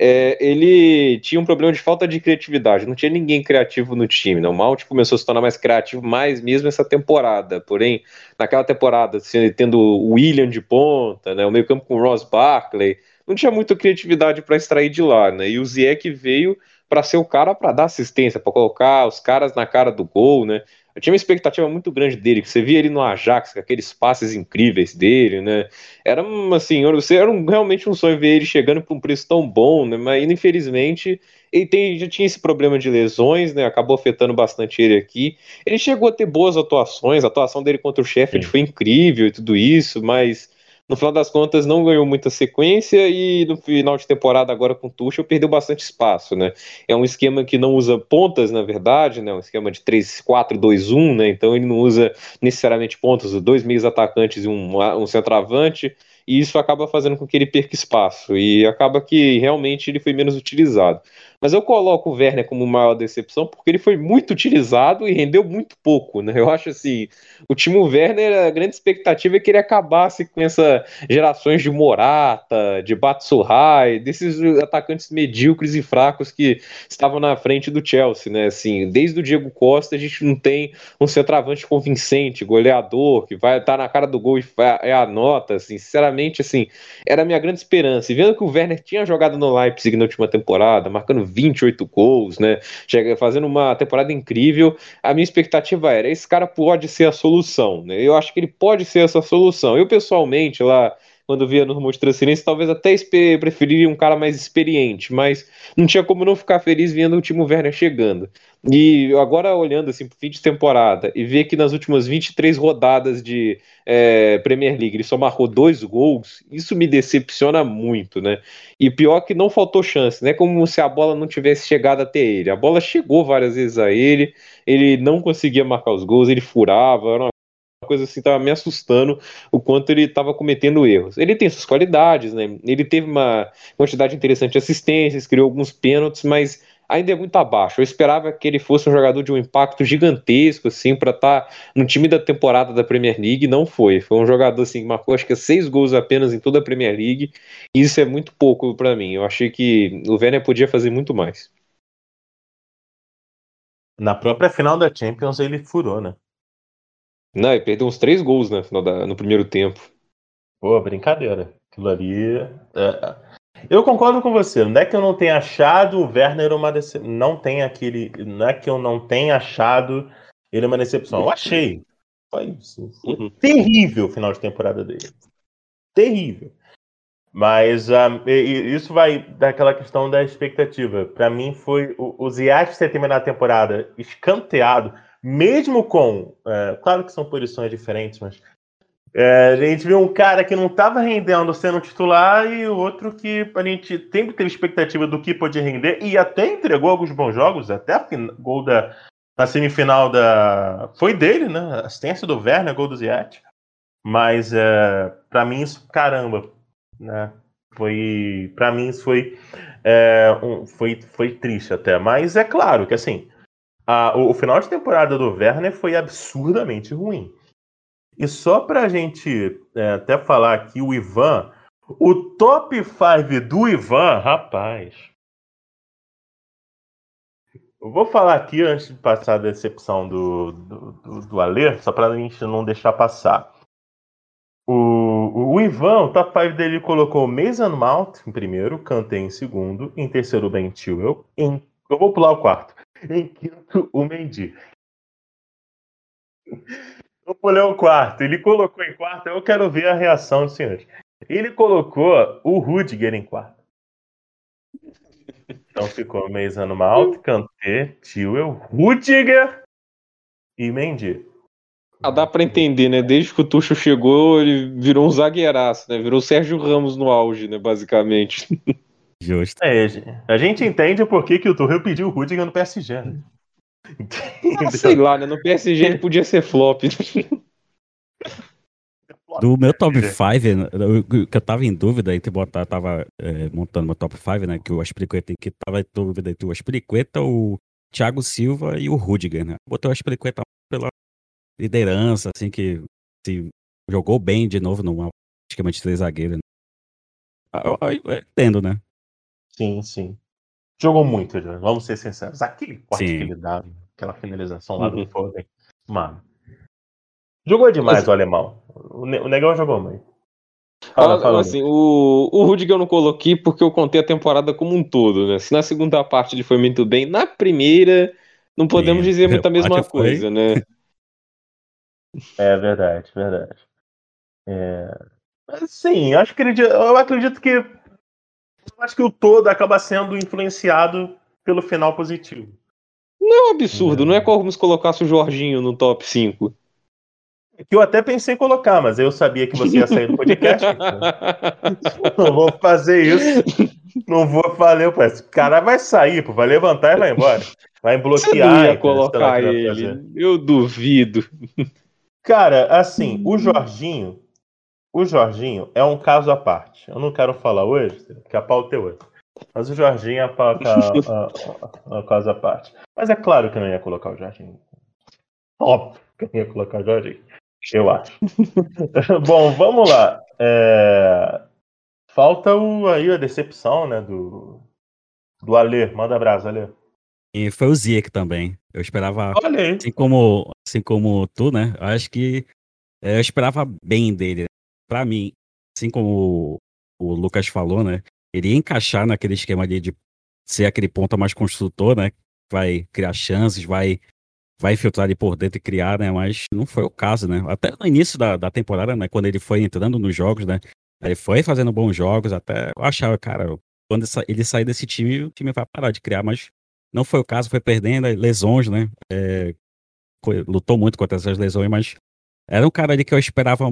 é, ele tinha um problema de falta de criatividade, não tinha ninguém criativo no time. Não. O Malte começou a se tornar mais criativo mais mesmo essa temporada. Porém, naquela temporada, assim, tendo o William de ponta, né, o meio campo com o Ross Barkley, não tinha muita criatividade para extrair de lá, né? E o Zieck veio para ser o cara para dar assistência, para colocar os caras na cara do gol, né? Eu tinha uma expectativa muito grande dele, que você via ele no Ajax, com aqueles passes incríveis dele, né? Era assim, você era um, realmente um sonho ver ele chegando por um preço tão bom, né? Mas infelizmente ele tem, já tinha esse problema de lesões, né? Acabou afetando bastante ele aqui. Ele chegou a ter boas atuações, a atuação dele contra o Sheffield foi incrível e tudo isso, mas no final das contas não ganhou muita sequência e no final de temporada agora com o Tuchel perdeu bastante espaço, né? É um esquema que não usa pontas, na verdade, né? Um esquema de 3-4-2-1, né? Então ele não usa necessariamente pontas, dois meios atacantes e um, um centroavante e isso acaba fazendo com que ele perca espaço e acaba que realmente ele foi menos utilizado. Mas eu coloco o Werner como maior decepção porque ele foi muito utilizado e rendeu muito pouco, né? Eu acho assim, o Timo Werner, a grande expectativa é que ele acabasse com essa gerações de Morata, de Batsuhai, desses atacantes medíocres e fracos que estavam na frente do Chelsea, né? Assim, desde o Diego Costa a gente não tem um centroavante convincente, goleador, que vai estar tá na cara do gol e é a nota, assim, sinceramente, assim, era a minha grande esperança. E vendo que o Werner tinha jogado no Leipzig na última temporada, marcando 28 gols, né? Chega fazendo uma temporada incrível. A minha expectativa era: esse cara pode ser a solução, né? Eu acho que ele pode ser essa solução. Eu, pessoalmente, lá quando via no de transferência, talvez até preferiria um cara mais experiente, mas não tinha como não ficar feliz vendo o Timo Werner chegando. E agora olhando assim pro fim de temporada e ver que nas últimas 23 rodadas de é, Premier League ele só marcou dois gols, isso me decepciona muito, né? E pior que não faltou chance, né? Como se a bola não tivesse chegado até ele. A bola chegou várias vezes a ele, ele não conseguia marcar os gols, ele furava, era uma coisa assim, tava me assustando o quanto ele estava cometendo erros. Ele tem suas qualidades, né? Ele teve uma quantidade interessante de assistências, criou alguns pênaltis, mas ainda é muito abaixo. Eu esperava que ele fosse um jogador de um impacto gigantesco, assim, para estar tá no time da temporada da Premier League. Não foi. Foi um jogador assim que marcou acho que seis gols apenas em toda a Premier League. E isso é muito pouco para mim. Eu achei que o Werner podia fazer muito mais. Na própria final da Champions ele furou, né? Não, ele perdeu uns três gols né, no, no primeiro tempo. Pô, brincadeira. Aquilo ali. É... Eu concordo com você. Não é que eu não tenha achado o Werner uma decepção. Não tem aquele. Não é que eu não tenha achado ele uma decepção. Eu achei. Foi, isso. foi uhum. terrível o final de temporada dele. Terrível. Mas um, ah, isso vai daquela questão da expectativa. Para mim, foi o, o Ziat ter terminado a temporada escanteado, mesmo com. É, claro que são posições diferentes, mas é, a gente viu um cara que não estava rendendo sendo titular e outro que a gente sempre teve expectativa do que podia render e até entregou alguns bons jogos, até a gol da, na semifinal da. Foi dele, né? Assistência do Werner, gol do Ziat. Mas é, para mim isso, caramba, né? Foi. para mim isso foi, é, um, foi, foi triste até. Mas é claro que assim. A, o, o final de temporada do Werner foi absurdamente ruim. E só para a gente é, até falar aqui, o Ivan, o top 5 do Ivan, rapaz. Eu vou falar aqui antes de passar a decepção do, do, do, do Alê, só a gente não deixar passar. O, o Ivan, o top 5 dele colocou Mason Mount em primeiro, Kanté em segundo, em terceiro Ben Chilwell, em, eu vou pular o quarto. Em quinto, o Mendy. *laughs* Eu pulei o quarto. Ele colocou em quarto. Eu quero ver a reação dos senhores. Ele colocou o Rudiger em quarto. Então ficou Meizano Malt, Kanté, Tio, Rudiger e Mendy. Ah, dá pra entender, né? Desde que o Tuxo chegou, ele virou um zagueiraço, né? Virou Sérgio Ramos no auge, né? Basicamente. *laughs* Justo. É, a gente entende por que, que o Tuchel pediu o Rudiger no PSG, né? Ah, sei lá, né? No PSG ele podia ser flop. Do meu top 5, que eu tava em dúvida entre botar, tava é, montando meu top 5, né? Que o Aspiricueta que tava em dúvida entre o Aspiricueta, o Thiago Silva e o Rudiger, né? Botei o Aspiricueta pela liderança, assim, que se jogou bem de novo no esquema de três zagueiros. Né? Eu, eu, eu, entendo, né? Sim, sim. Jogou muito, vamos ser sinceros. Aquele corte Sim. que ele dá, aquela finalização lá uhum. do Foden, mano. Jogou demais Mas... o alemão. O, ne o negão jogou muito. Fala, fala assim, o, o Rudiger eu não coloquei porque eu contei a temporada como um todo, né? Se na segunda parte ele foi muito bem, na primeira não podemos dizer muito a *laughs* mesma coisa, né? É verdade, verdade. É... Sim, acho que eu acredito que eu acho que o todo acaba sendo influenciado pelo final positivo. Não é um absurdo, é. não é como se colocasse o Jorginho no top 5. É que eu até pensei em colocar, mas eu sabia que você ia sair do podcast. *laughs* então. *laughs* não vou fazer isso. Não vou fazer. O cara vai sair, pô, vai levantar e vai embora. Vai bloquear. Você não ia colocar ele. Eu duvido. Cara, assim, o Jorginho, o Jorginho é um caso à parte. Eu não quero falar hoje, porque a pauta é outra. Mas o Jorginho é a caso à parte. Mas é claro que eu não ia colocar o Jorginho. Óbvio que eu não ia colocar o Jorginho. Eu acho. *laughs* Bom, vamos lá. É... Falta o, aí a decepção, né, do, do Alê. Manda abraço, Alê. E foi o Ziek também. Eu esperava, Olha assim como, assim como tu, né? Eu acho que é, eu esperava bem dele. Para mim, assim como o, Lucas falou, né? Ele ia encaixar naquele esquema ali de ser aquele ponta mais construtor, né? Vai criar chances, vai vai filtrar ali por dentro e criar, né? Mas não foi o caso, né? Até no início da, da temporada, né? Quando ele foi entrando nos jogos, né? Ele foi fazendo bons jogos, até eu achava, cara, quando ele sair desse time, o time vai parar de criar, mas não foi o caso, foi perdendo lesões, né? É, lutou muito contra essas lesões, mas era um cara ali que eu esperava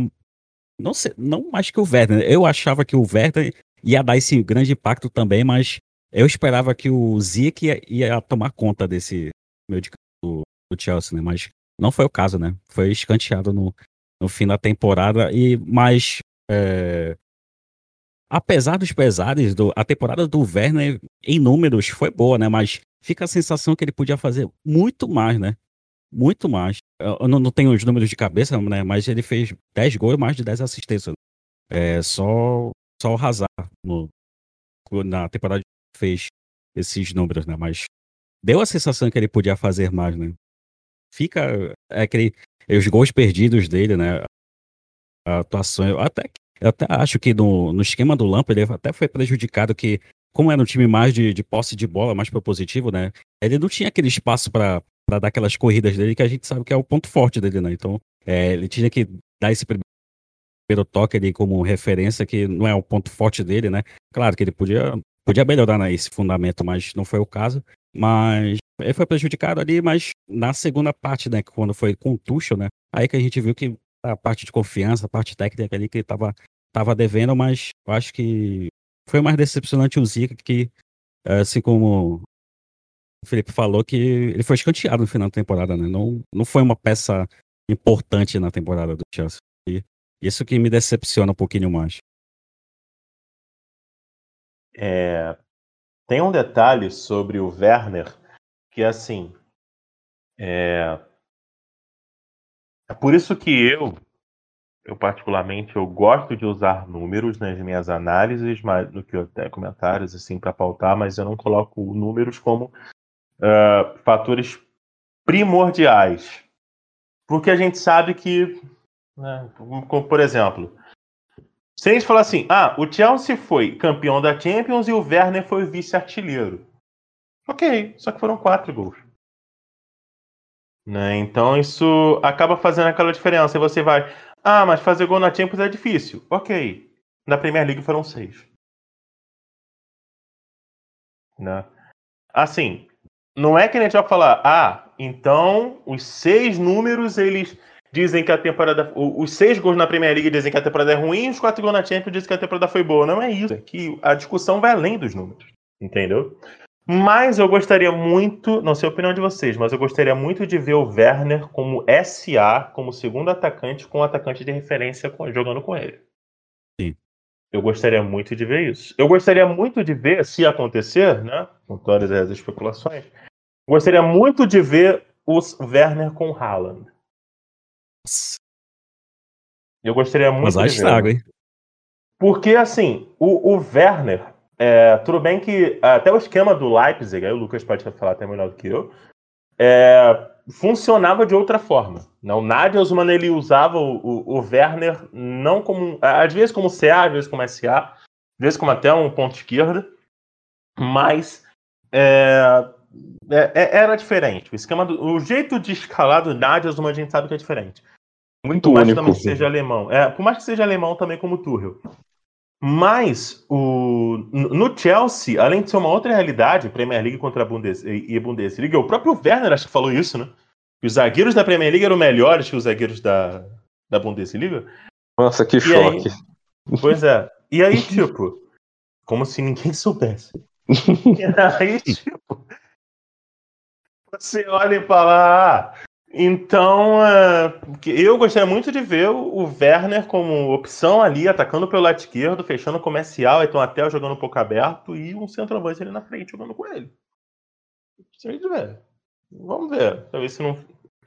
não sei, não mais que o Werner. Eu achava que o Werner ia dar esse grande impacto também, mas eu esperava que o Zeke ia, ia tomar conta desse meio de do, do, Chelsea, né? Mas não foi o caso, né? Foi escanteado no, no fim da temporada e mais é, apesar dos pesares, do, a temporada do Werner em números foi boa, né? Mas fica a sensação que ele podia fazer muito mais, né? muito mais. Eu não, não tenho os números de cabeça, né? Mas ele fez 10 gols e mais de 10 assistências. É só, só o Hazard no, na temporada fez esses números, né? Mas deu a sensação que ele podia fazer mais, né? Fica é aquele os gols perdidos dele, né? A atuação, até Eu até acho que no, no esquema do Lampa ele até foi prejudicado que, como era um time mais de, de posse de bola, mais propositivo, né? Ele não tinha aquele espaço para dar aquelas corridas dele que a gente sabe que é o ponto forte dele, né? Então, é, ele tinha que dar esse primeiro toque ali como referência, que não é o ponto forte dele, né? Claro que ele podia, podia melhorar né, esse fundamento, mas não foi o caso. Mas ele foi prejudicado ali, mas na segunda parte, né, quando foi com o Tuchel, né, aí que a gente viu que a parte de confiança, a parte técnica ali que ele tava, tava devendo, mas eu acho que foi mais decepcionante o Zica, que, assim como o Felipe falou, que ele foi escanteado no final da temporada, né, não, não foi uma peça importante na temporada do Chelsea. E isso que me decepciona um pouquinho mais. É, tem um detalhe sobre o Werner que assim é, é por isso que eu eu particularmente eu gosto de usar números nas minhas análises, mas no que tenho comentários assim para pautar, mas eu não coloco números como uh, fatores primordiais, porque a gente sabe que, né, como, por exemplo, se a gente falar assim, ah, o Chelsea foi campeão da Champions e o Werner foi vice-artilheiro. Ok, só que foram quatro gols. Né? Então isso acaba fazendo aquela diferença. Você vai, ah, mas fazer gol na Champions é difícil. Ok. Na Premier League foram seis. Né? Assim, não é que a gente vai falar, ah, então os seis números eles dizem que a temporada. Os seis gols na Premier League dizem que a temporada é ruim, os quatro gols na Champions dizem que a temporada foi boa. Não é isso. É que a discussão vai além dos números. Entendeu? Mas eu gostaria muito, não sei a opinião de vocês, mas eu gostaria muito de ver o Werner como SA, como segundo atacante, com atacante de referência jogando com ele. Eu gostaria muito de ver isso. Eu gostaria muito de ver, se acontecer, né? Com todas as especulações, gostaria muito de ver o Werner com Haaland. Eu gostaria muito Mas de estrago, hein? Porque, assim, o, o Werner, é, tudo bem que até o esquema do Leipzig, aí o Lucas pode falar até melhor do que eu, é, funcionava de outra forma. Não, o Nagelsmann ele usava o, o, o, Werner não como, às vezes como CA, às vezes como SA, às vezes como até um ponto esquerda, mas é, é, é era diferente. O esquema, do, o jeito de escalar do Nagelsmann a gente sabe que é diferente. Muito por mais único. que também seja alemão. É, por mais que seja alemão também como Tuchel. Mas o, no Chelsea, além de ser uma outra realidade, Premier League contra a Bundes, e Bundesliga, o próprio Werner acho que falou isso, né? Que os zagueiros da Premier League eram melhores que os zagueiros da, da Bundesliga. Nossa, que e choque. Aí, pois é. E aí, tipo, como se ninguém soubesse. *laughs* e aí, tipo, você olha e fala, ah, então, uh, eu gostaria muito de ver o Werner como opção ali, atacando pelo lado esquerdo, fechando o comercial, então até jogando um pouco aberto e um centroavante ali na frente jogando com ele. Gostaria de ver. Vamos ver. Pra ver se não,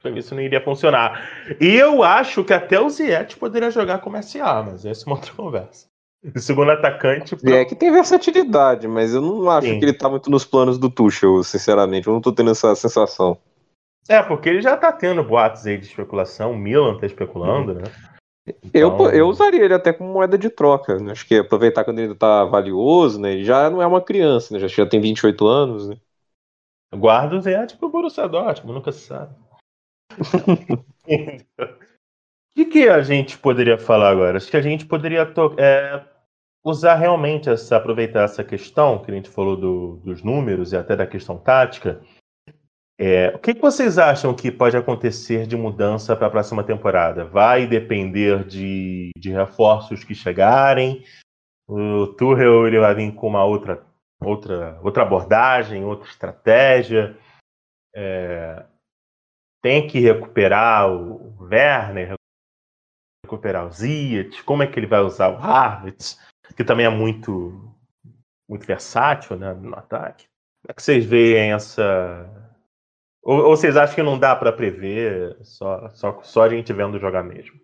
pra ver se não iria funcionar. E eu acho que até o Ziyech poderia jogar comercial, mas essa é uma outra *laughs* conversa. O segundo atacante. Pra... É que tem versatilidade, mas eu não acho Sim. que ele tá muito nos planos do Tuchel, sinceramente. Eu não tô tendo essa sensação. É, porque ele já tá tendo boatos aí de especulação, o Milan tá especulando, né? Então... Eu, eu usaria ele até como moeda de troca. Né? Acho que aproveitar quando ele tá valioso, né? Ele já não é uma criança, né? Já, já tem 28 anos, né? Guarda o tipo o Borussia Dortmund, nunca se sabe. *laughs* O que, que a gente poderia falar agora? Acho que a gente poderia é, usar realmente essa, aproveitar essa questão que a gente falou do, dos números e até da questão tática é, o que, que, vocês acham que pode acontecer de mudança para a próxima temporada? Vai depender de, de, reforços que chegarem? O Tuchel ele vai vir com uma outra, outra, outra abordagem, outra estratégia? É, tem que recuperar o Werner, recuperar o Ziyech? Como é que ele vai usar o Harvard, que também é muito, muito versátil né, no ataque? Como é que vocês veem essa ou, ou vocês acham que não dá para prever, só, só, só a gente vendo jogar mesmo?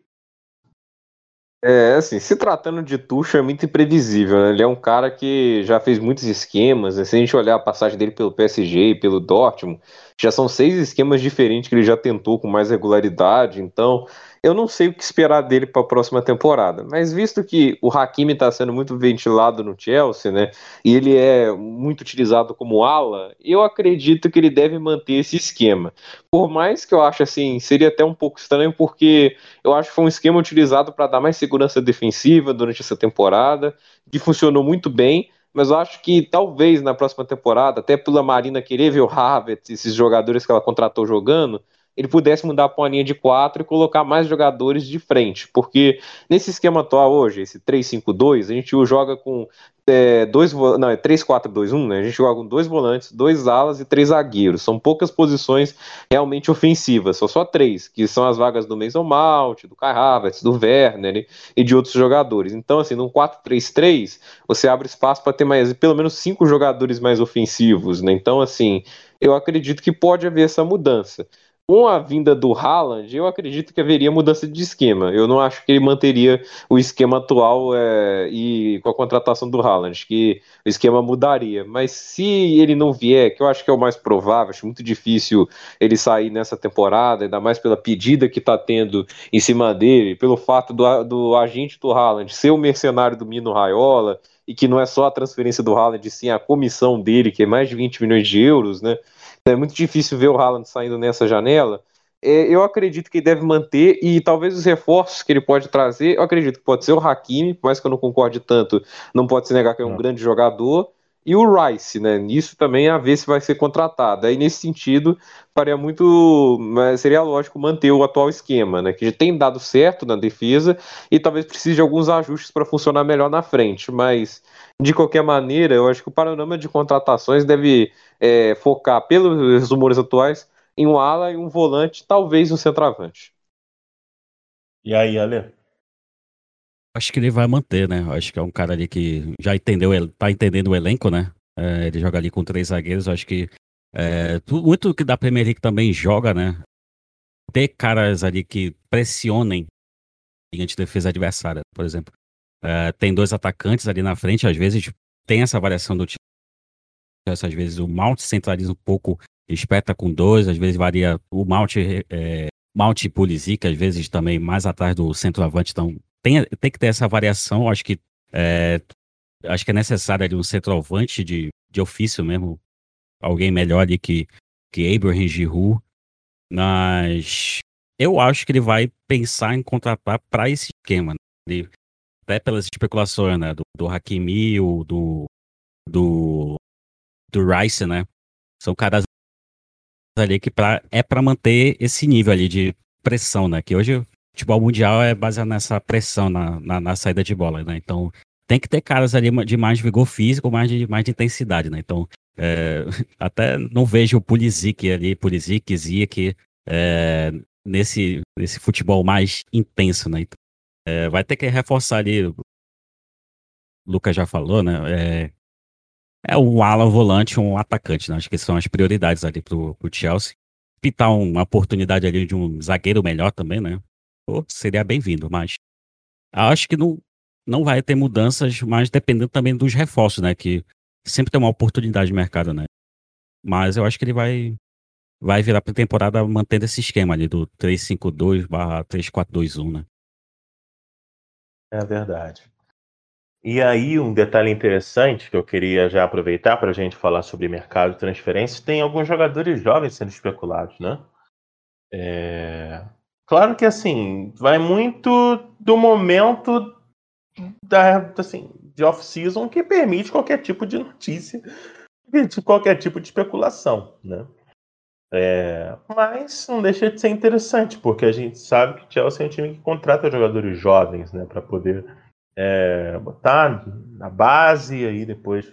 É, assim, se tratando de Tuchel é muito imprevisível, né? Ele é um cara que já fez muitos esquemas, né? Se a gente olhar a passagem dele pelo PSG e pelo Dortmund, Já são seis esquemas diferentes que ele já tentou com mais regularidade, então eu não sei o que esperar dele para a próxima temporada, mas visto que o Hakimi está sendo muito ventilado no Chelsea, né, e ele é muito utilizado como ala, eu acredito que ele deve manter esse esquema. Por mais que eu acho assim, seria até um pouco estranho, porque eu acho que foi um esquema utilizado para dar mais segurança defensiva durante essa temporada, que funcionou muito bem, mas eu acho que talvez na próxima temporada, até pela Marina querer ver o Havertz, esses jogadores que ela contratou jogando, ele pudesse mudar para uma linha de quatro e colocar mais jogadores de frente, porque nesse esquema atual hoje, esse 3-5-2, a gente joga com é, dois, não, é 3-4-2-1, né? A gente joga com dois volantes, dois alas e três zagueiros. São poucas posições realmente ofensivas, são só três, que são as vagas do Mason Mount, do Kai Havertz, do Werner e de outros jogadores. Então, assim, num 4-3-3, você abre espaço para ter mais pelo menos cinco jogadores mais ofensivos, né? Então, assim, eu acredito que pode haver essa mudança com a vinda do Haaland, eu acredito que haveria mudança de esquema. Eu não acho que ele manteria o esquema atual é, e com a contratação do Haaland, que o esquema mudaria. Mas se ele não vier, que eu acho que é o mais provável, acho muito difícil ele sair nessa temporada, ainda mais pela pedida que está tendo em cima dele, pelo fato do, do agente do Haaland ser o mercenário do Mino Raiola, e que não é só a transferência do Haaland, sim a comissão dele, que é mais de 20 milhões de euros, né? É muito difícil ver o Haaland saindo nessa janela. É, eu acredito que ele deve manter e talvez os reforços que ele pode trazer, eu acredito que pode ser o Hakimi, por mais que eu não concorde tanto, não pode se negar que é um não. grande jogador, e o Rice, né? Nisso também a ver se vai ser contratado. Aí nesse sentido, faria muito, seria lógico manter o atual esquema, né? Que já tem dado certo na defesa e talvez precise de alguns ajustes para funcionar melhor na frente, mas de qualquer maneira, eu acho que o panorama de contratações deve é, focar, pelos rumores atuais, em um ala e um volante, talvez um centroavante. E aí, Ale? Acho que ele vai manter, né? Acho que é um cara ali que já entendeu, tá entendendo o elenco, né? É, ele joga ali com três zagueiros, acho que é, muito que da Premier League também joga, né? Ter caras ali que pressionem diante da defesa adversária, por exemplo. Uh, tem dois atacantes ali na frente, às vezes tem essa variação do time. Às vezes o Mount centraliza um pouco, espeta com dois, às vezes varia o Mount, é, Mount e Pulisic, às vezes também mais atrás do centroavante. Então tem, tem que ter essa variação. Acho que é, acho que é necessário ali um centroavante de, de ofício mesmo, alguém melhor ali que, que Abraham Giroud. Mas eu acho que ele vai pensar em contratar para esse esquema. Né? Ele até pelas especulações, né? Do, do Hakimi, do, do, do Rice, né? São caras ali que pra, é para manter esse nível ali de pressão, né? Que hoje futebol mundial é baseado nessa pressão na, na, na, saída de bola, né? Então tem que ter caras ali de mais vigor físico, mais de, mais de intensidade, né? Então é, *laughs* até não vejo o Pulisic ali, Pulisic, Ziek, é, nesse, nesse futebol mais intenso, né? Então, é, vai ter que reforçar ali. O Lucas já falou, né? É, é um ala, um volante, um atacante, né? Acho que são as prioridades ali pro, pro Chelsea. Pitar uma oportunidade ali de um zagueiro melhor também, né? Seria bem-vindo, mas acho que não, não vai ter mudanças, mas dependendo também dos reforços, né? Que sempre tem uma oportunidade de mercado, né? Mas eu acho que ele vai vai virar para temporada mantendo esse esquema ali do 352 3421, né? É verdade. E aí, um detalhe interessante que eu queria já aproveitar para a gente falar sobre mercado de transferências, tem alguns jogadores jovens sendo especulados, né? É... Claro que assim, vai muito do momento da, assim, de off-season que permite qualquer tipo de notícia, de qualquer tipo de especulação, né? É, mas não deixa de ser interessante, porque a gente sabe que Chelsea é um time que contrata jogadores jovens, né, para poder é, botar na base e aí depois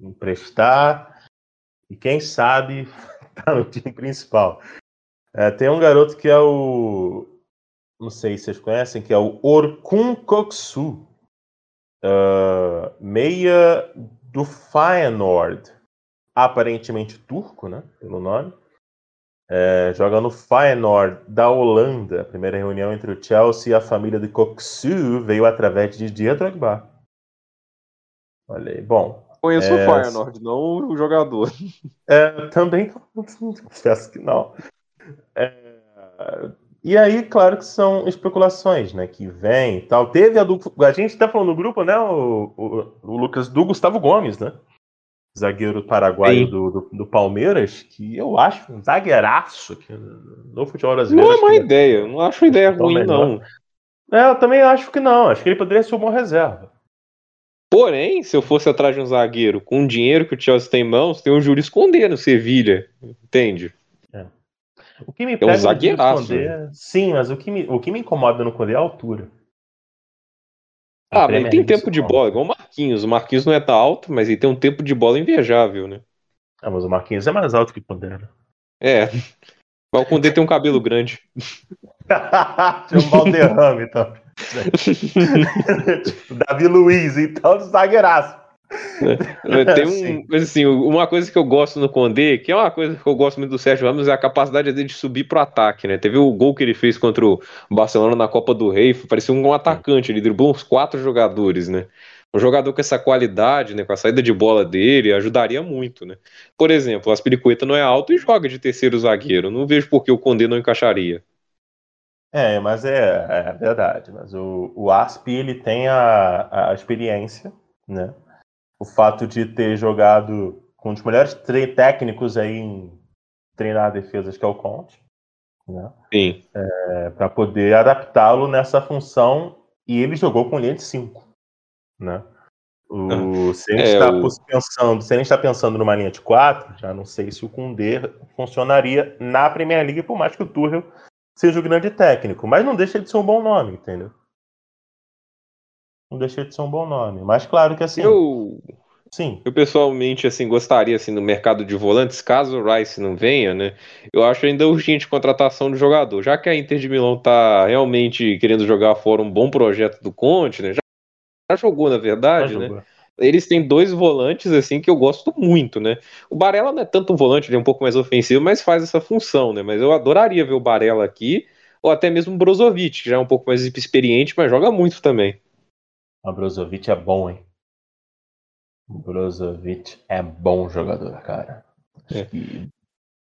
emprestar e quem sabe *laughs* tá no time principal. É, tem um garoto que é o não sei se vocês conhecem, que é o Orkun Koksu, uh, meia do Feyenoord, aparentemente turco, né, pelo nome. É, joga no Feyenoord da Holanda. A primeira reunião entre o Chelsea e a família de Koksu veio através de Didier Drogba. Olha aí. Bom, Conheço é... o Feyenoord, não o jogador. É, também confesso que não. É... E aí, claro que são especulações, né? Que vem e tal. Teve a do. A gente tá falando no grupo, né? O, o, o Lucas do Gustavo Gomes, né? Zagueiro paraguaio do, do, do, Palmeiras, que eu acho um zagueiraço no futebol brasileiro. Não é má ideia, não acho uma ideia ruim, não. É, eu também acho que não. Acho que ele poderia ser uma reserva. Porém, se eu fosse atrás de um zagueiro com o dinheiro que o Chelsea tem em mãos, tem um Júlio esconder no Sevilha. Entende? É. O que me pega é um zagueiraço. Né? sim, mas o que, me, o que me incomoda no Condé é a altura. A ah, mas ele tem tempo de bola, igual o Marquinhos. O Marquinhos não é tão alto, mas ele tem um tempo de bola invejável, né? Ah, mas o Marquinhos é mais alto que o Condé, né? É. Mas o Condé tem um cabelo grande. *laughs* Tinha um Valderrame, então. *laughs* *laughs* Davi Luiz, então, zagueiraço. *laughs* É, tem um, assim, uma coisa que eu gosto no Condé, que é uma coisa que eu gosto muito do Sérgio Ramos, é a capacidade dele de subir pro ataque, né? Teve o gol que ele fez contra o Barcelona na Copa do Rei, parecia um atacante, ele driblou uns quatro jogadores, né? Um jogador com essa qualidade, né, com a saída de bola dele, ajudaria muito, né? Por exemplo, o Aspiricueta não é alto e joga de terceiro zagueiro. Não vejo por que o Condé não encaixaria. É, mas é, é verdade. Mas o, o Asp ele tem a, a experiência, né? O fato de ter jogado com um dos melhores técnicos aí em treinar defesas, que é o Conte, né? Sim. É, para poder adaptá-lo nessa função e ele jogou com linha de 5, né? O, ah, se a gente está é, o... pensando, se a gente está pensando numa linha de 4, já não sei se o Koundé funcionaria na Premier League, por mais que o Tuchel seja o grande técnico, mas não deixa de ser um bom nome, entendeu? Não deixa de ser um bom nome. Mas claro que assim. Eu. Sim. Eu pessoalmente assim gostaria assim no mercado de volantes, caso o Rice não venha, né? Eu acho ainda urgente a contratação do jogador, já que a Inter de Milão tá realmente querendo jogar fora um bom projeto do Conte, né? Já, já jogou na verdade, já né? Jogou eles têm dois volantes assim que eu gosto muito, né? O Barella não é tanto um volante, ele é um pouco mais ofensivo, mas faz essa função, né? Mas eu adoraria ver o Barella aqui, ou até mesmo o Brozovic, que já é um pouco mais experiente, mas joga muito também. O Brozovic é bom, hein? O Brozovic é bom jogador, cara. É.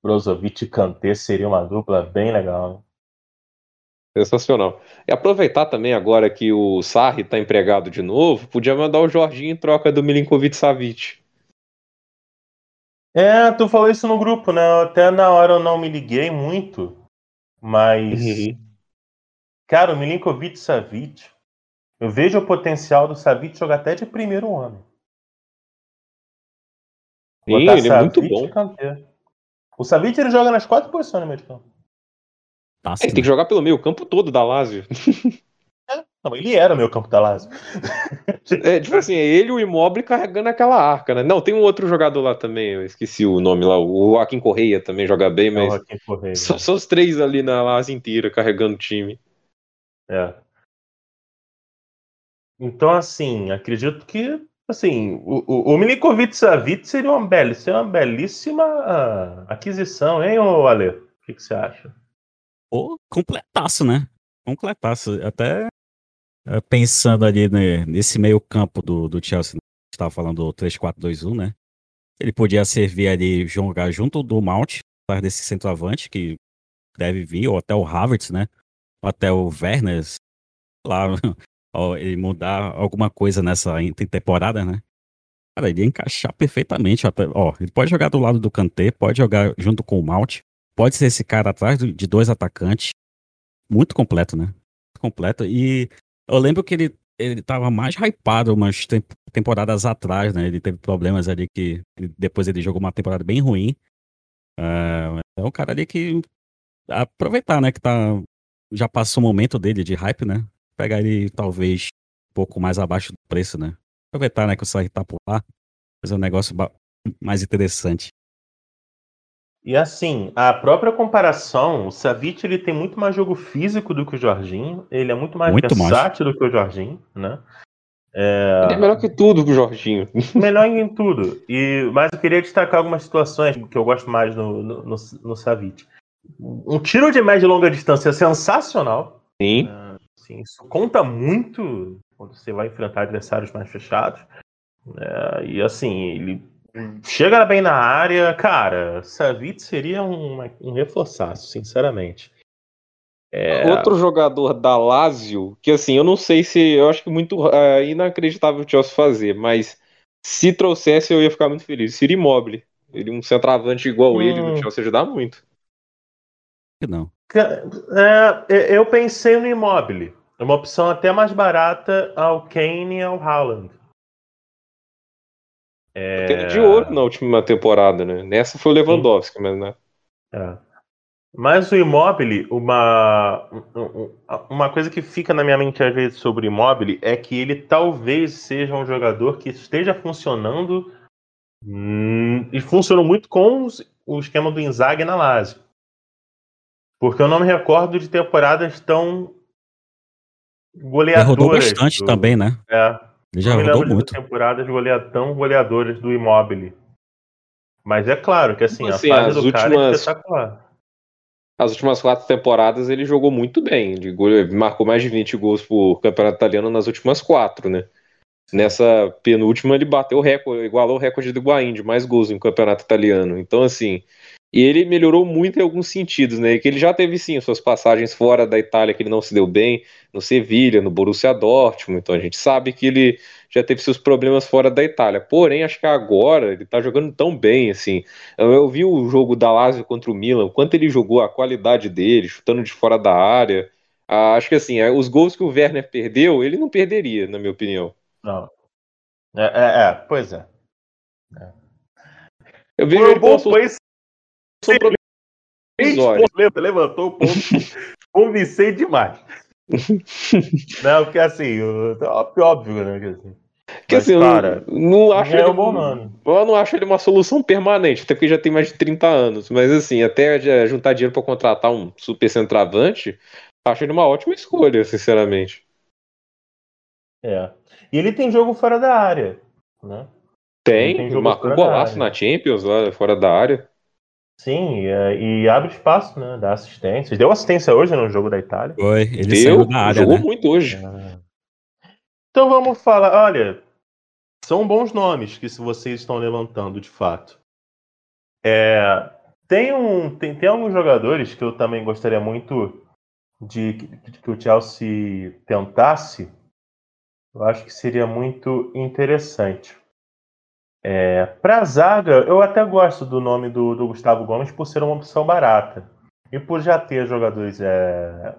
Brozovic e Kanté seria uma dupla bem legal. Né? Sensacional. E aproveitar também agora que o Sarri está empregado de novo, podia mandar o Jorginho em troca do Milinkovic Savic. É, tu falou isso no grupo, né? Até na hora eu não me liguei muito, mas. Uhum. Cara, o Milinkovic Savic, eu vejo o potencial do Savic jogar até de primeiro homem. Sim, ele é muito bom. O Savic ele joga nas quatro posições no meio de campo. Tá, ele tem que jogar pelo meio campo todo da Lazio. É, não, ele era o meu campo da Lazio. *laughs* É, tipo assim, é ele o Immobile carregando aquela arca, né? Não, tem um outro jogador lá também, eu esqueci o nome lá, o Joaquim Correia também joga bem, é mas Correia, só, só, os três ali na Lazio inteira carregando o time. É. Então, assim, acredito que assim, o, o, o Milinkovic Savic seria uma, bela, seria uma belíssima ah, aquisição, hein, Ale? O que, que você acha? Pô, completaço, né? Completaço. Até eh, pensando ali né, nesse meio campo do, do Chelsea, a gente tava falando do 3-4-2-1, né? Ele podia servir ali, jogar junto do Mount, atrás desse centroavante que deve vir, ou até o Havertz, né? Ou até o Werner, lá, ele mudar alguma coisa nessa temporada, né? Cara, ele ia encaixar perfeitamente. Até, ó, ele pode jogar do lado do Kanté, pode jogar junto com o Mount, pode ser esse cara atrás de dois atacantes. Muito completo, né? Completo. E eu lembro que ele, ele tava mais hypado umas temporadas atrás, né? Ele teve problemas ali que depois ele jogou uma temporada bem ruim. Uh, é um cara ali que aproveitar, né? Que tá já passou o momento dele de hype, né? Pegar ele talvez um pouco mais abaixo do preço, né? Aproveitar, né? Que o Sarri tá por lá, fazer um negócio mais interessante. E assim, a própria comparação, o Savic ele tem muito mais jogo físico do que o Jorginho, ele é muito mais muito versátil mais. do que o Jorginho, né? É... Ele é melhor que tudo que o Jorginho. *laughs* Melhor em tudo. E, mas eu queria destacar algumas situações que eu gosto mais no, no, no, no Savic. Um tiro de média e longa distância é sensacional. Sim. É, assim, isso conta muito quando você vai enfrentar adversários mais fechados. É, e assim, ele chega bem na área, cara, Savic seria um, um reforçaço, sinceramente. É... Outro jogador da Lazio, que assim, eu não sei se. Eu acho que muito é, inacreditável o Chelsea fazer, mas se trouxesse eu ia ficar muito feliz. Seria imóvel. Ele, um centroavante igual hum. ele no Chelsea ajudar muito. Não. É, eu pensei no imóvel. É uma opção até mais barata ao Kane e ao Haaland. É... de ouro na última temporada, né? Nessa foi o Lewandowski, Sim. mas né? É. Mas o Immobile, uma, uma coisa que fica na minha mente às vezes sobre o Immobile é que ele talvez seja um jogador que esteja funcionando hum, e funcionou muito com o esquema do Inzaghi na Lazio. Porque eu não me recordo de temporadas tão goleadoras. Ele rodou bastante do, também, né? É. Ele já rodou muito. temporadas tão goleadoras do Immobile. Mas é claro que assim, assim a fase do últimas... cara é espetacular as últimas quatro temporadas ele jogou muito bem. Ele marcou mais de 20 gols por campeonato italiano nas últimas quatro, né? Nessa penúltima ele bateu o recorde, igualou o recorde do Higuaín de mais gols no campeonato italiano. Então, assim, e ele melhorou muito em alguns sentidos, né? Que ele já teve sim suas passagens fora da Itália que ele não se deu bem, no Sevilha, no Borussia Dortmund. Então a gente sabe que ele já teve seus problemas fora da Itália. Porém, acho que agora ele tá jogando tão bem, assim. Eu, eu vi o jogo da Lazio contra o Milan, o quanto ele jogou, a qualidade dele, chutando de fora da área. Ah, acho que assim, é, os gols que o Werner perdeu, ele não perderia, na minha opinião. Não. É, é, é pois é. é. Eu vejo ele bom, foi levantou o ponto. *laughs* Convencei demais. *laughs* não, porque assim, óbvio, né? Que assim, que, assim cara, não acho é ele, bom, mano. Eu não acho ele uma solução permanente, até porque já tem mais de 30 anos. Mas assim, até juntar dinheiro para contratar um super centroavante, acho ele uma ótima escolha, sinceramente. É. E ele tem jogo fora da área, né? Tem, tem marcou golaço na Champions lá fora da área. Sim, e, e, abre espaço, né? Dá assistência. Deu assistência hoje no jogo da Itália. Foi, ele Deu, saiu da área. Jogou né? muito hoje. É. Então vamos falar. Olha, são bons nomes que vocês estão levantando de fato. É, tem, um, tem, tem alguns jogadores que eu também gostaria muito de, de que o Chelsea tentasse. Eu acho que seria muito interessante. É, para zaga, eu até gosto do nome do, do, Gustavo Gomes por ser uma opção barata. E por já ter jogadores é,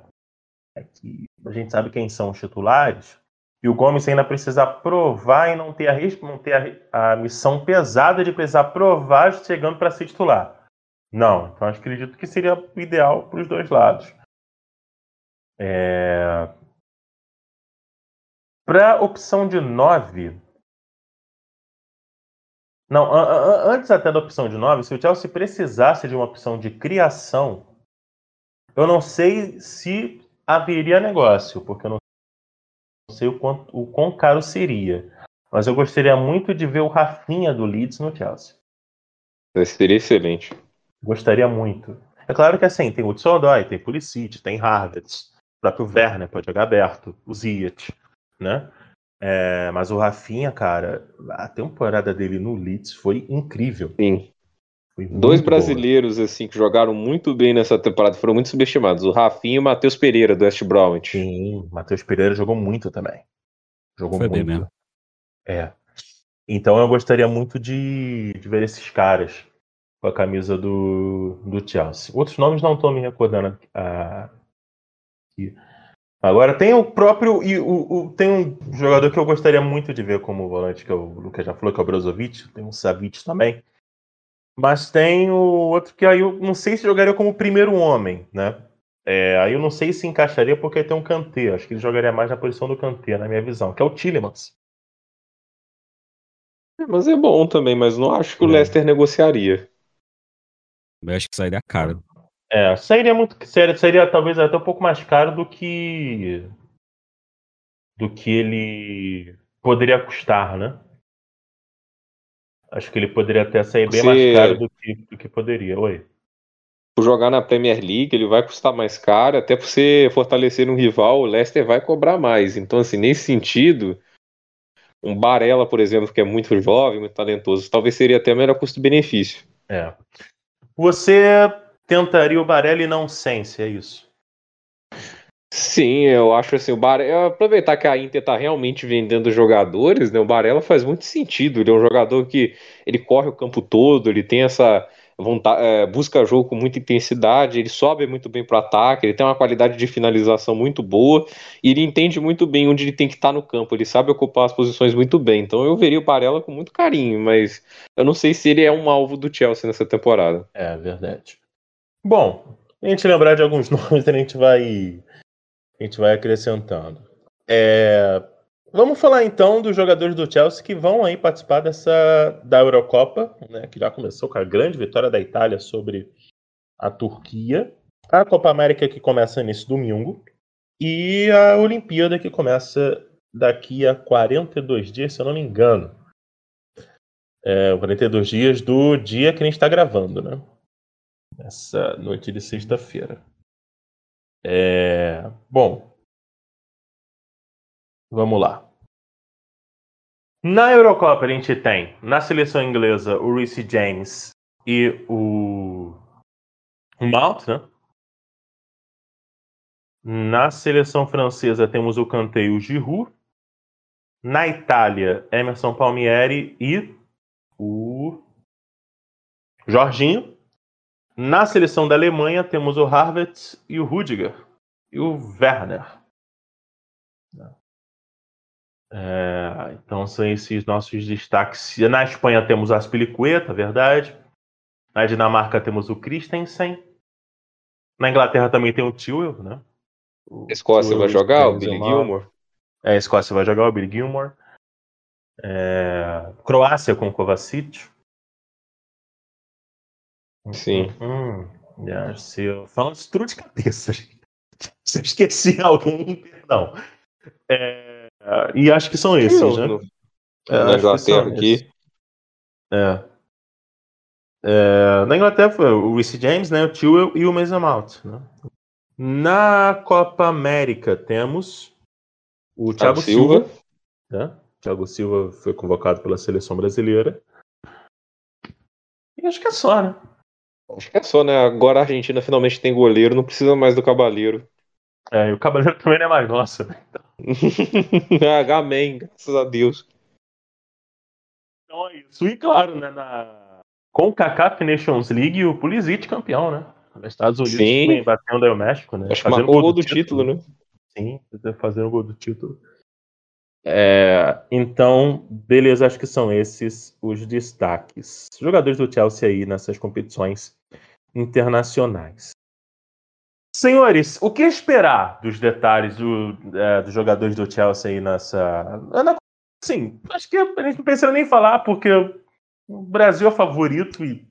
é que a gente sabe quem são os titulares, e o Gomes ainda precisa provar e não ter a, não ter a, a missão pesada de precisar provar chegando para ser titular. Não, então acredito que seria ideal para os dois lados. É... Para opção de 9, não, antes até da opção de 9, se o Chelsea precisasse de uma opção de criação, eu não sei se haveria negócio, porque eu não sei o, quanto, o quão caro seria. Mas eu gostaria muito de ver o Rafinha do Leeds no Chelsea. Seria excelente. Gostaria muito. É claro que assim, tem o Odoi, tem Pulisic, tem Harvard, o próprio Werner pode jogar aberto, o Ziyech, né? É, mas o Rafinha, cara, a temporada dele no Leeds foi incrível. Sim. Foi Dois brasileiros boa. assim que jogaram muito bem nessa temporada, foram muito subestimados. O Rafinha e o Matheus Pereira do West Bromwich. Sim, Matheus Pereira jogou muito também. Jogou foi muito. Bem mesmo. É. Então eu gostaria muito de, de ver esses caras com a camisa do, do Chelsea. Outros nomes não estou me recordando ah, aqui. Agora tem o próprio. E o, o, tem um jogador que eu gostaria muito de ver como volante, que é o Lucas já falou, que é o Brozovic, tem o Savic também. Mas tem o outro que aí eu não sei se jogaria como primeiro homem, né? É, aí eu não sei se encaixaria porque tem um Kanté. Acho que ele jogaria mais na posição do Kanté, na minha visão, que é o Tillemans. É, mas é bom também, mas não acho que o é. Leicester negociaria. Eu acho que sairia caro. É, sairia muito. Seria, seria talvez até um pouco mais caro do que. do que ele poderia custar, né? Acho que ele poderia até sair bem mais caro do que, do que poderia. Oi. Por jogar na Premier League, ele vai custar mais caro, até por você fortalecer um rival, o Leicester vai cobrar mais. Então, assim, nesse sentido, Um Barella, por exemplo, que é muito jovem, muito talentoso, talvez seria até melhor custo-benefício. É. Você tentaria o Barella e não Sense, é isso? Sim, eu acho assim, o Barella, aproveitar que a Inter tá realmente vendendo jogadores, né? O Barella faz muito sentido. Ele é um jogador que ele corre o campo todo, ele tem essa vontade, é, busca jogo com muita intensidade, ele sobe muito bem para ataque, ele tem uma qualidade de finalização muito boa e ele entende muito bem onde ele tem que estar tá no campo, ele sabe ocupar as posições muito bem. Então eu veria o Barella com muito carinho, mas eu não sei se ele é um alvo do Chelsea nessa temporada. É verdade. Bom, a gente lembrar de alguns *laughs* nomes, a gente vai a gente vai acrescentando. É, vamos falar então dos jogadores do Chelsea que vão aí participar dessa da Eurocopa, né, que já começou com a grande vitória da Itália sobre a Turquia, a Copa América que começa nesse domingo e a Olimpíada que começa daqui a 42 dias, se eu não me engano. É, 42 dias do dia que a gente está gravando, né? Essa noite de sexta-feira. É... Bom, vamos lá. Na Eurocopa a gente tem na seleção inglesa o Reece James e o, o Mount, né? Na seleção francesa temos o Kanté e o Giroud. Na Itália, Emerson Palmieri e o Jorginho. Na seleção da Alemanha temos o Harvard e o Rudiger e o Werner. É, então são esses nossos destaques. Na Espanha temos a Aspilicueta, verdade. Na Dinamarca temos o Christensen. Na Inglaterra também tem o Tewell, né? O Escócia vai jogar o Billy Gilmore. É, a Escócia vai jogar o Billy Gilmore. É, Croácia com Kovacic. Sim. Hum, já, se eu falo de tudo de cabeça, *laughs* Se eu esqueci *laughs* alguém, perdão. É, e acho que são esses, né? No, é, na Inglaterra aqui. É. é. Na Inglaterra foi o Reece James, né, o Tewell e o Mason Mount. Né? Na Copa América temos o Thiago, Thiago Silva. Silva né? Thiago Silva foi convocado pela seleção brasileira. E acho que é só, né? Acho que é só, né? Agora a Argentina finalmente tem goleiro, não precisa mais do Cavaleiro. É, e o Cavaleiro *laughs* também não é mais nosso. Né? *laughs* Amém, graças a Deus. Então é isso. E claro, né, na... com o CACAF Nations League, o Pulisic campeão, né? Nos Estados Unidos Sim. batendo aí o México, né? Acho que marcou o gol do título, título, né? Sim, fazendo o gol do título. É, então, beleza, acho que são esses os destaques. Jogadores do Chelsea aí nessas competições internacionais. Senhores, o que esperar dos detalhes do, é, dos jogadores do Chelsea aí nessa. Sim, acho que a gente não precisa nem falar, porque o Brasil é favorito e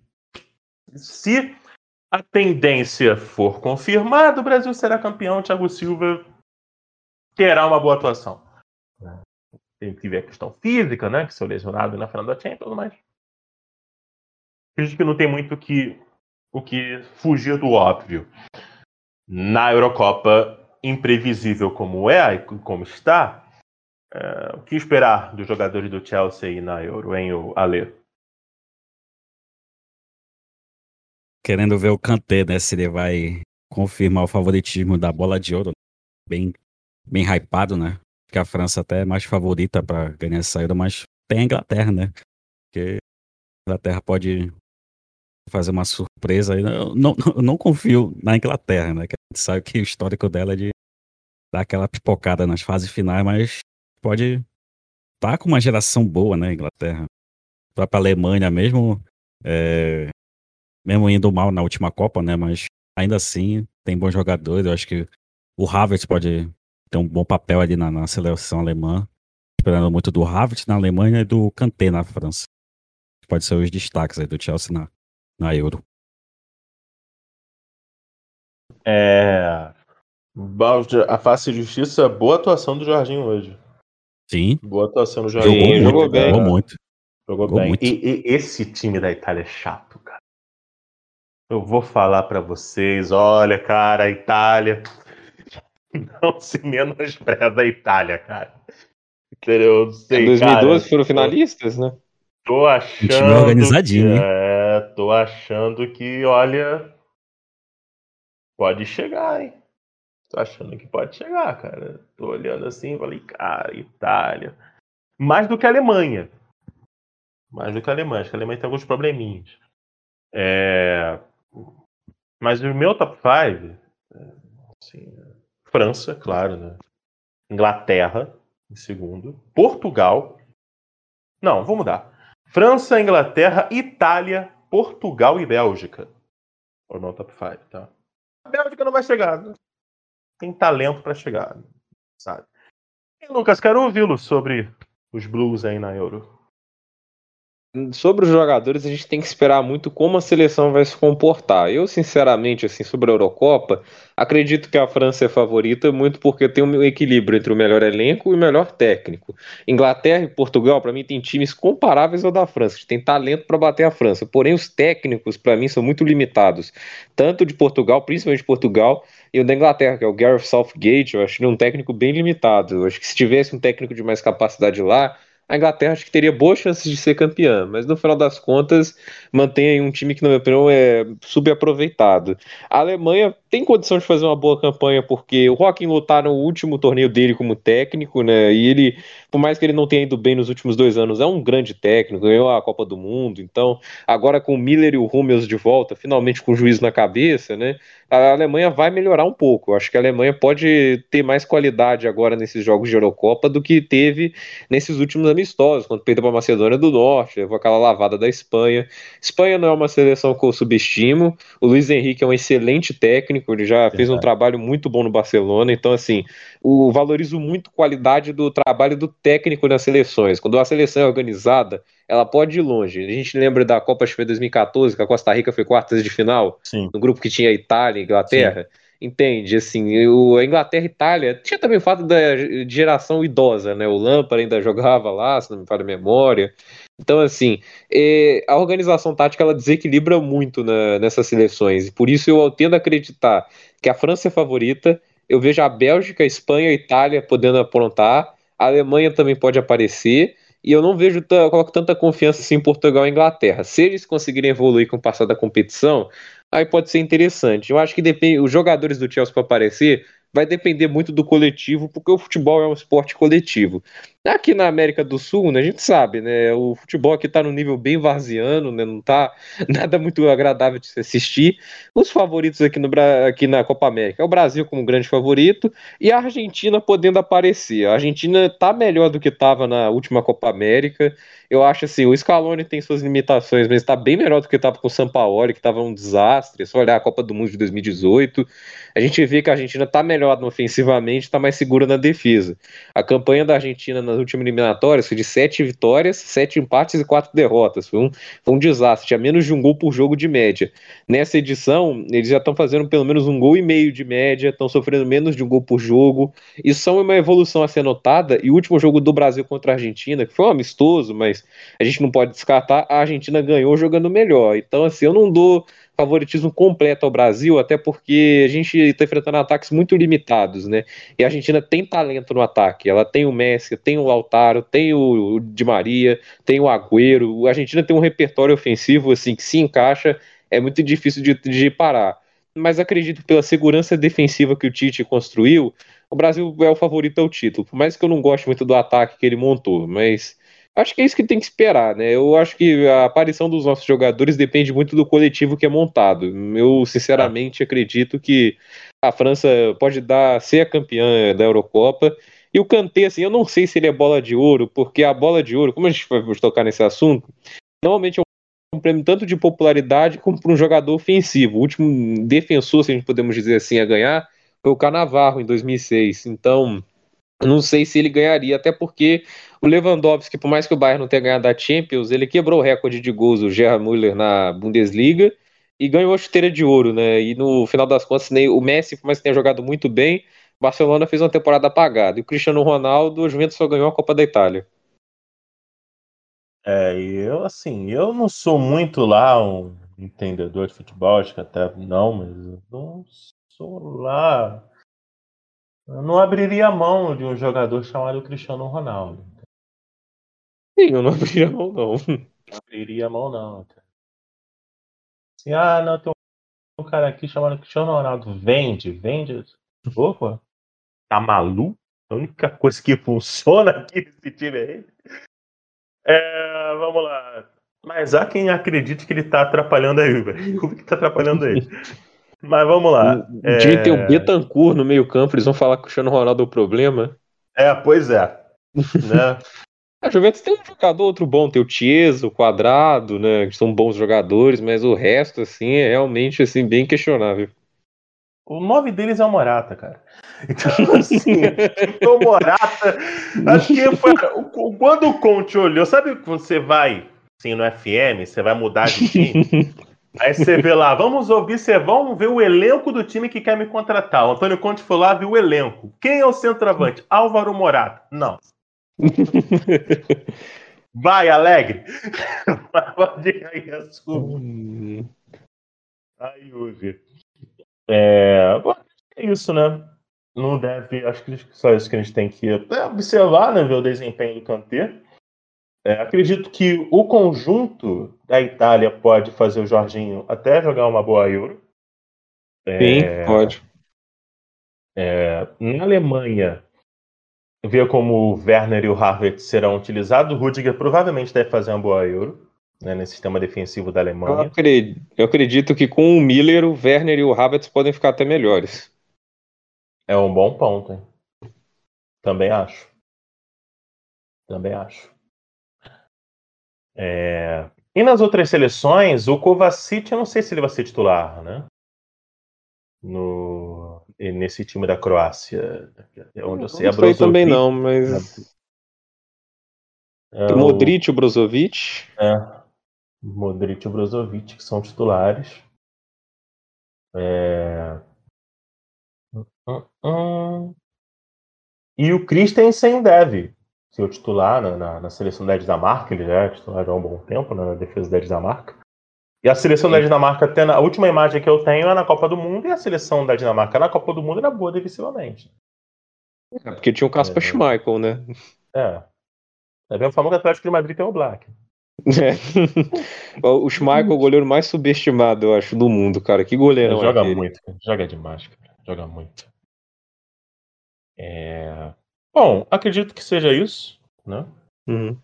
se a tendência for confirmada, o Brasil será campeão. O Thiago Silva terá uma boa atuação. Tem que ver a questão física, né? Que sou lesionado na final da Champions, mas. Acredito que não tem muito que, o que fugir do óbvio. Na Eurocopa, imprevisível como é e como está, é, o que esperar dos jogadores do Chelsea na Euro, hein, o Ale? Querendo ver o Kanté, né? Se ele vai confirmar o favoritismo da bola de ouro. Bem, bem hypado, né? que a França até é mais favorita para ganhar essa saída, mas tem a Inglaterra, né? Porque a Inglaterra pode fazer uma surpresa aí. Eu não, *laughs* não, não confio na Inglaterra, né? Que a gente sabe que o histórico dela é de dar aquela pipocada nas fases finais, mas pode estar tá com uma geração boa, né, Inglaterra. A própria Alemanha mesmo, é, mesmo indo mal na última Copa, né, mas ainda assim tem bons jogadores. Eu acho que o Havertz pode tem um bom papel ali na, na seleção alemã, esperando muito do Havertz na Alemanha e do Kanté na França. Pode ser os destaques aí do Chelsea na, na Euro. É. A face de justiça, boa atuação do Jorginho hoje. Sim. Boa atuação do Jorginho. Jogou, Sim, jogou bem. Jogou muito. Jogou, jogou bem. Muito. E, e, esse time da Itália é chato, cara. Eu vou falar para vocês, olha, cara, a Itália *laughs* não se menospreza a Itália, cara. Entendeu? Sei, em 2012 cara, foram finalistas, né? Tô achando. Um organizadinho, que, é, tô achando que, olha. Pode chegar, hein? Tô achando que pode chegar, cara. Tô olhando assim e falei, cara, Itália. Mais do que a Alemanha. Mais do que a Alemanha. Acho que a Alemanha tem alguns probleminhas. É... Mas o meu top 5, assim, França, claro, né? Inglaterra, em segundo. Portugal. Não, vou mudar. França, Inglaterra, Itália, Portugal e Bélgica. Ou não top 5, tá? A Bélgica não vai chegar. Né? Tem talento para chegar, sabe? E, Lucas, quero ouvi-lo sobre os Blues aí na Euro sobre os jogadores, a gente tem que esperar muito como a seleção vai se comportar. Eu, sinceramente, assim, sobre a Eurocopa, acredito que a França é favorita muito porque tem um equilíbrio entre o melhor elenco e o melhor técnico. Inglaterra e Portugal, para mim, tem times comparáveis ao da França, que tem talento para bater a França. Porém, os técnicos, para mim, são muito limitados. Tanto de Portugal, principalmente de Portugal, e o da Inglaterra, que é o Gareth Southgate, eu acho ele um técnico bem limitado. Eu acho que se tivesse um técnico de mais capacidade lá, a Inglaterra acho que teria boas chances de ser campeã, mas no final das contas mantém aí um time que, na minha opinião, é subaproveitado. A Alemanha tem condição de fazer uma boa campanha, porque o Rocking lutar no último torneio dele como técnico, né? E ele, por mais que ele não tenha ido bem nos últimos dois anos, é um grande técnico, ganhou a Copa do Mundo. Então, agora com o Miller e o Hummels de volta, finalmente com o juiz na cabeça, né? A Alemanha vai melhorar um pouco. Eu acho que a Alemanha pode ter mais qualidade agora nesses jogos de Eurocopa do que teve nesses últimos amistosos, quando perdeu para a Macedônia do Norte, levou aquela lavada da Espanha. Espanha não é uma seleção que eu subestimo. O Luiz Henrique é um excelente técnico, ele já fez um trabalho muito bom no Barcelona. Então, assim, o valorizo muito a qualidade do trabalho do técnico nas seleções. Quando a seleção é organizada, ela pode ir longe. A gente lembra da Copa de 2014, que a Costa Rica foi quartas de final, Sim. no grupo que tinha Itália e Inglaterra. Sim. Entende? Assim, o, a Inglaterra e Itália tinha também o fato da geração idosa, né? O Lampard ainda jogava lá, se não me falha a memória. Então, assim, é, a organização tática ela desequilibra muito na, nessas seleções. E por isso eu tendo a acreditar que a França é favorita. Eu vejo a Bélgica, a Espanha, a Itália podendo aprontar. A Alemanha também pode aparecer. E eu não vejo coloco tanta confiança assim em Portugal e Inglaterra. Se eles conseguirem evoluir com o passar da competição, aí pode ser interessante. Eu acho que depende, os jogadores do Chelsea para aparecer vai depender muito do coletivo, porque o futebol é um esporte coletivo. Aqui na América do Sul, né, a gente sabe, né, o futebol aqui está no nível bem varziano, né, não está *laughs* nada muito agradável de se assistir. Os favoritos aqui, no, aqui na Copa América é o Brasil como grande favorito e a Argentina podendo aparecer. A Argentina está melhor do que estava na última Copa América. Eu acho assim, o Scaloni tem suas limitações, mas está bem melhor do que estava com o Sampaoli, que estava um desastre. É só olhar a Copa do Mundo de 2018, a gente vê que a Argentina está melhor ofensivamente, está mais segura na defesa. A campanha da Argentina nas últimas eliminatórias foi de sete vitórias, sete empates e quatro derrotas. Foi um, foi um desastre, tinha menos de um gol por jogo de média. Nessa edição, eles já estão fazendo pelo menos um gol e meio de média, estão sofrendo menos de um gol por jogo. Isso é uma evolução a ser notada. E o último jogo do Brasil contra a Argentina, que foi um amistoso, mas a gente não pode descartar, a Argentina ganhou jogando melhor. Então, assim, eu não dou favoritismo completo ao Brasil, até porque a gente está enfrentando ataques muito limitados, né? E a Argentina tem talento no ataque. Ela tem o Messi, tem o Lautaro, tem o Di Maria, tem o Agüero. A Argentina tem um repertório ofensivo assim que se encaixa, é muito difícil de, de parar. Mas acredito pela segurança defensiva que o Tite construiu, o Brasil é o favorito ao título. Por mais que eu não goste muito do ataque que ele montou, mas Acho que é isso que tem que esperar, né? Eu acho que a aparição dos nossos jogadores depende muito do coletivo que é montado. Eu, sinceramente, acredito que a França pode dar ser a campeã da Eurocopa. E o Kanté, assim, eu não sei se ele é bola de ouro, porque a bola de ouro, como a gente vai tocar nesse assunto, normalmente é um prêmio tanto de popularidade como para um jogador ofensivo. O último defensor, se a gente podemos dizer assim, a ganhar foi o Canavarro em 2006. Então, não sei se ele ganharia, até porque o Lewandowski, por mais que o Bayern não tenha ganhado a Champions, ele quebrou o recorde de gols do Gerhard Müller na Bundesliga e ganhou a chuteira de ouro, né? E no final das contas, nem o Messi, por mais que tenha jogado muito bem, o Barcelona fez uma temporada apagada. E o Cristiano Ronaldo, o Juventus só ganhou a Copa da Itália. É, eu assim, eu não sou muito lá um entendedor de futebol, acho que até não, mas eu não sou lá eu não abriria a mão de um jogador chamado Cristiano Ronaldo. Sim, eu não abriria a mão, não. Não abriria a mão, não. Assim, ah, não, tem um cara aqui chamado Cristiano Ronaldo. Vende, vende. Opa, tá maluco? A única coisa que funciona aqui nesse time é ele. É, vamos lá. Mas há quem acredite que ele tá atrapalhando aí, velho. *laughs* Como que tá atrapalhando ele? Mas vamos lá. O, é... time tem o Betancourt no meio campo, eles vão falar que o Cristiano Ronaldo é o problema. É, pois é. *laughs* né? A Juventus tem um jogador outro bom, tem o Chiesa, o Quadrado, né, que são bons jogadores, mas o resto, assim, é realmente, assim, bem questionável. O nome deles é o Morata, cara. *laughs* Então, assim, o Morata, acho que foi, quando o Conte olhou, sabe quando você vai, assim, no FM, você vai mudar de time, aí você vê lá, vamos ouvir, você vamos ver o elenco do time que quer me contratar. O Antônio Conte foi lá, viu o elenco. Quem é o centroavante? Álvaro Morata. Não, *laughs* Vai, Alegre! *laughs* Pode aí a sua. Hum. Aí, Uzi. É... é isso, né? Não deve. Acho que só isso que a gente tem que observar, né? Ver o desempenho do Kanté. É, acredito que o conjunto da Itália pode fazer o Jorginho até jogar uma boa Euro. É, Sim, pode. É, na Alemanha, ver como o Werner e o Harvard serão utilizados. O Rudiger provavelmente deve fazer uma boa Euro né, nesse sistema defensivo da Alemanha. Eu acredito, eu acredito, que com o Miller, o Werner e o Havertz podem ficar até melhores. É um bom ponto, hein? Também acho. Também acho. É... E nas outras seleções, o Kovacic, eu não sei se ele vai ser titular, né? No nesse time da Croácia, é onde eu sei. Não sei também não, mas. É, o Modric e o Brozovic. É. Modric e o Brozovic, que são titulares. É... E o Christensen deve ser o titular na, na, na seleção da Dinamarca, ele já é titular há um bom tempo né, na defesa da Dinamarca. E a seleção da Dinamarca, até na, a última imagem que eu tenho é na Copa do Mundo, e a seleção da Dinamarca na Copa do Mundo era boa defensivamente. É, porque tinha o Casper é. Schmeichel, né? É. É bem famoso que o Atlético de Madrid tem o Black. É. *laughs* o Schmeichel é o goleiro mais subestimado, eu acho, do mundo, cara. Que goleiro é Joga muito, joga demais, cara. Joga muito. É... Bom, acredito que seja isso, né? Uhum.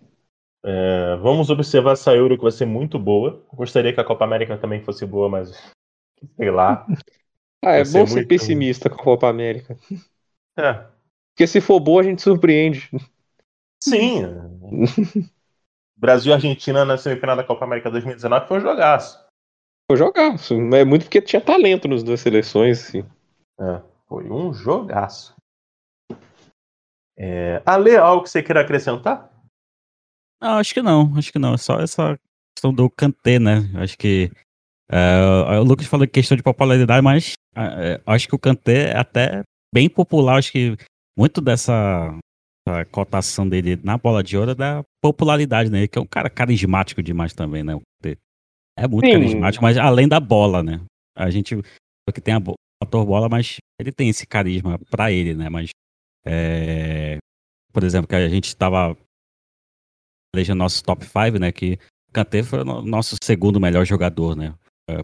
É, vamos observar essa Euro que vai ser muito boa. Gostaria que a Copa América também fosse boa, mas sei lá. ah, é bom ser muito... pessimista com a Copa América. É. Porque se for boa, a gente surpreende. Sim. *laughs* Brasil e Argentina na semifinal da Copa América 2019 foi um jogaço. Foi um jogaço. É muito porque tinha talento nas duas seleções. Assim. É, foi um jogaço. É... Ale, algo que você queira acrescentar? Não, acho que não, acho que não. É só essa questão do Kanté, né? Acho que. É, o Lucas falou questão de popularidade, mas é, acho que o Kanté é até bem popular. Acho que muito dessa cotação dele na bola de ouro é da popularidade, né? Que é um cara carismático demais também, né? É muito Sim. carismático, mas além da bola, né? A gente porque tem a ator bola, mas ele tem esse carisma para ele, né? Mas é, por exemplo, que a gente estava eleja nosso top 5, né? Que Kanté foi o nosso segundo melhor jogador, né?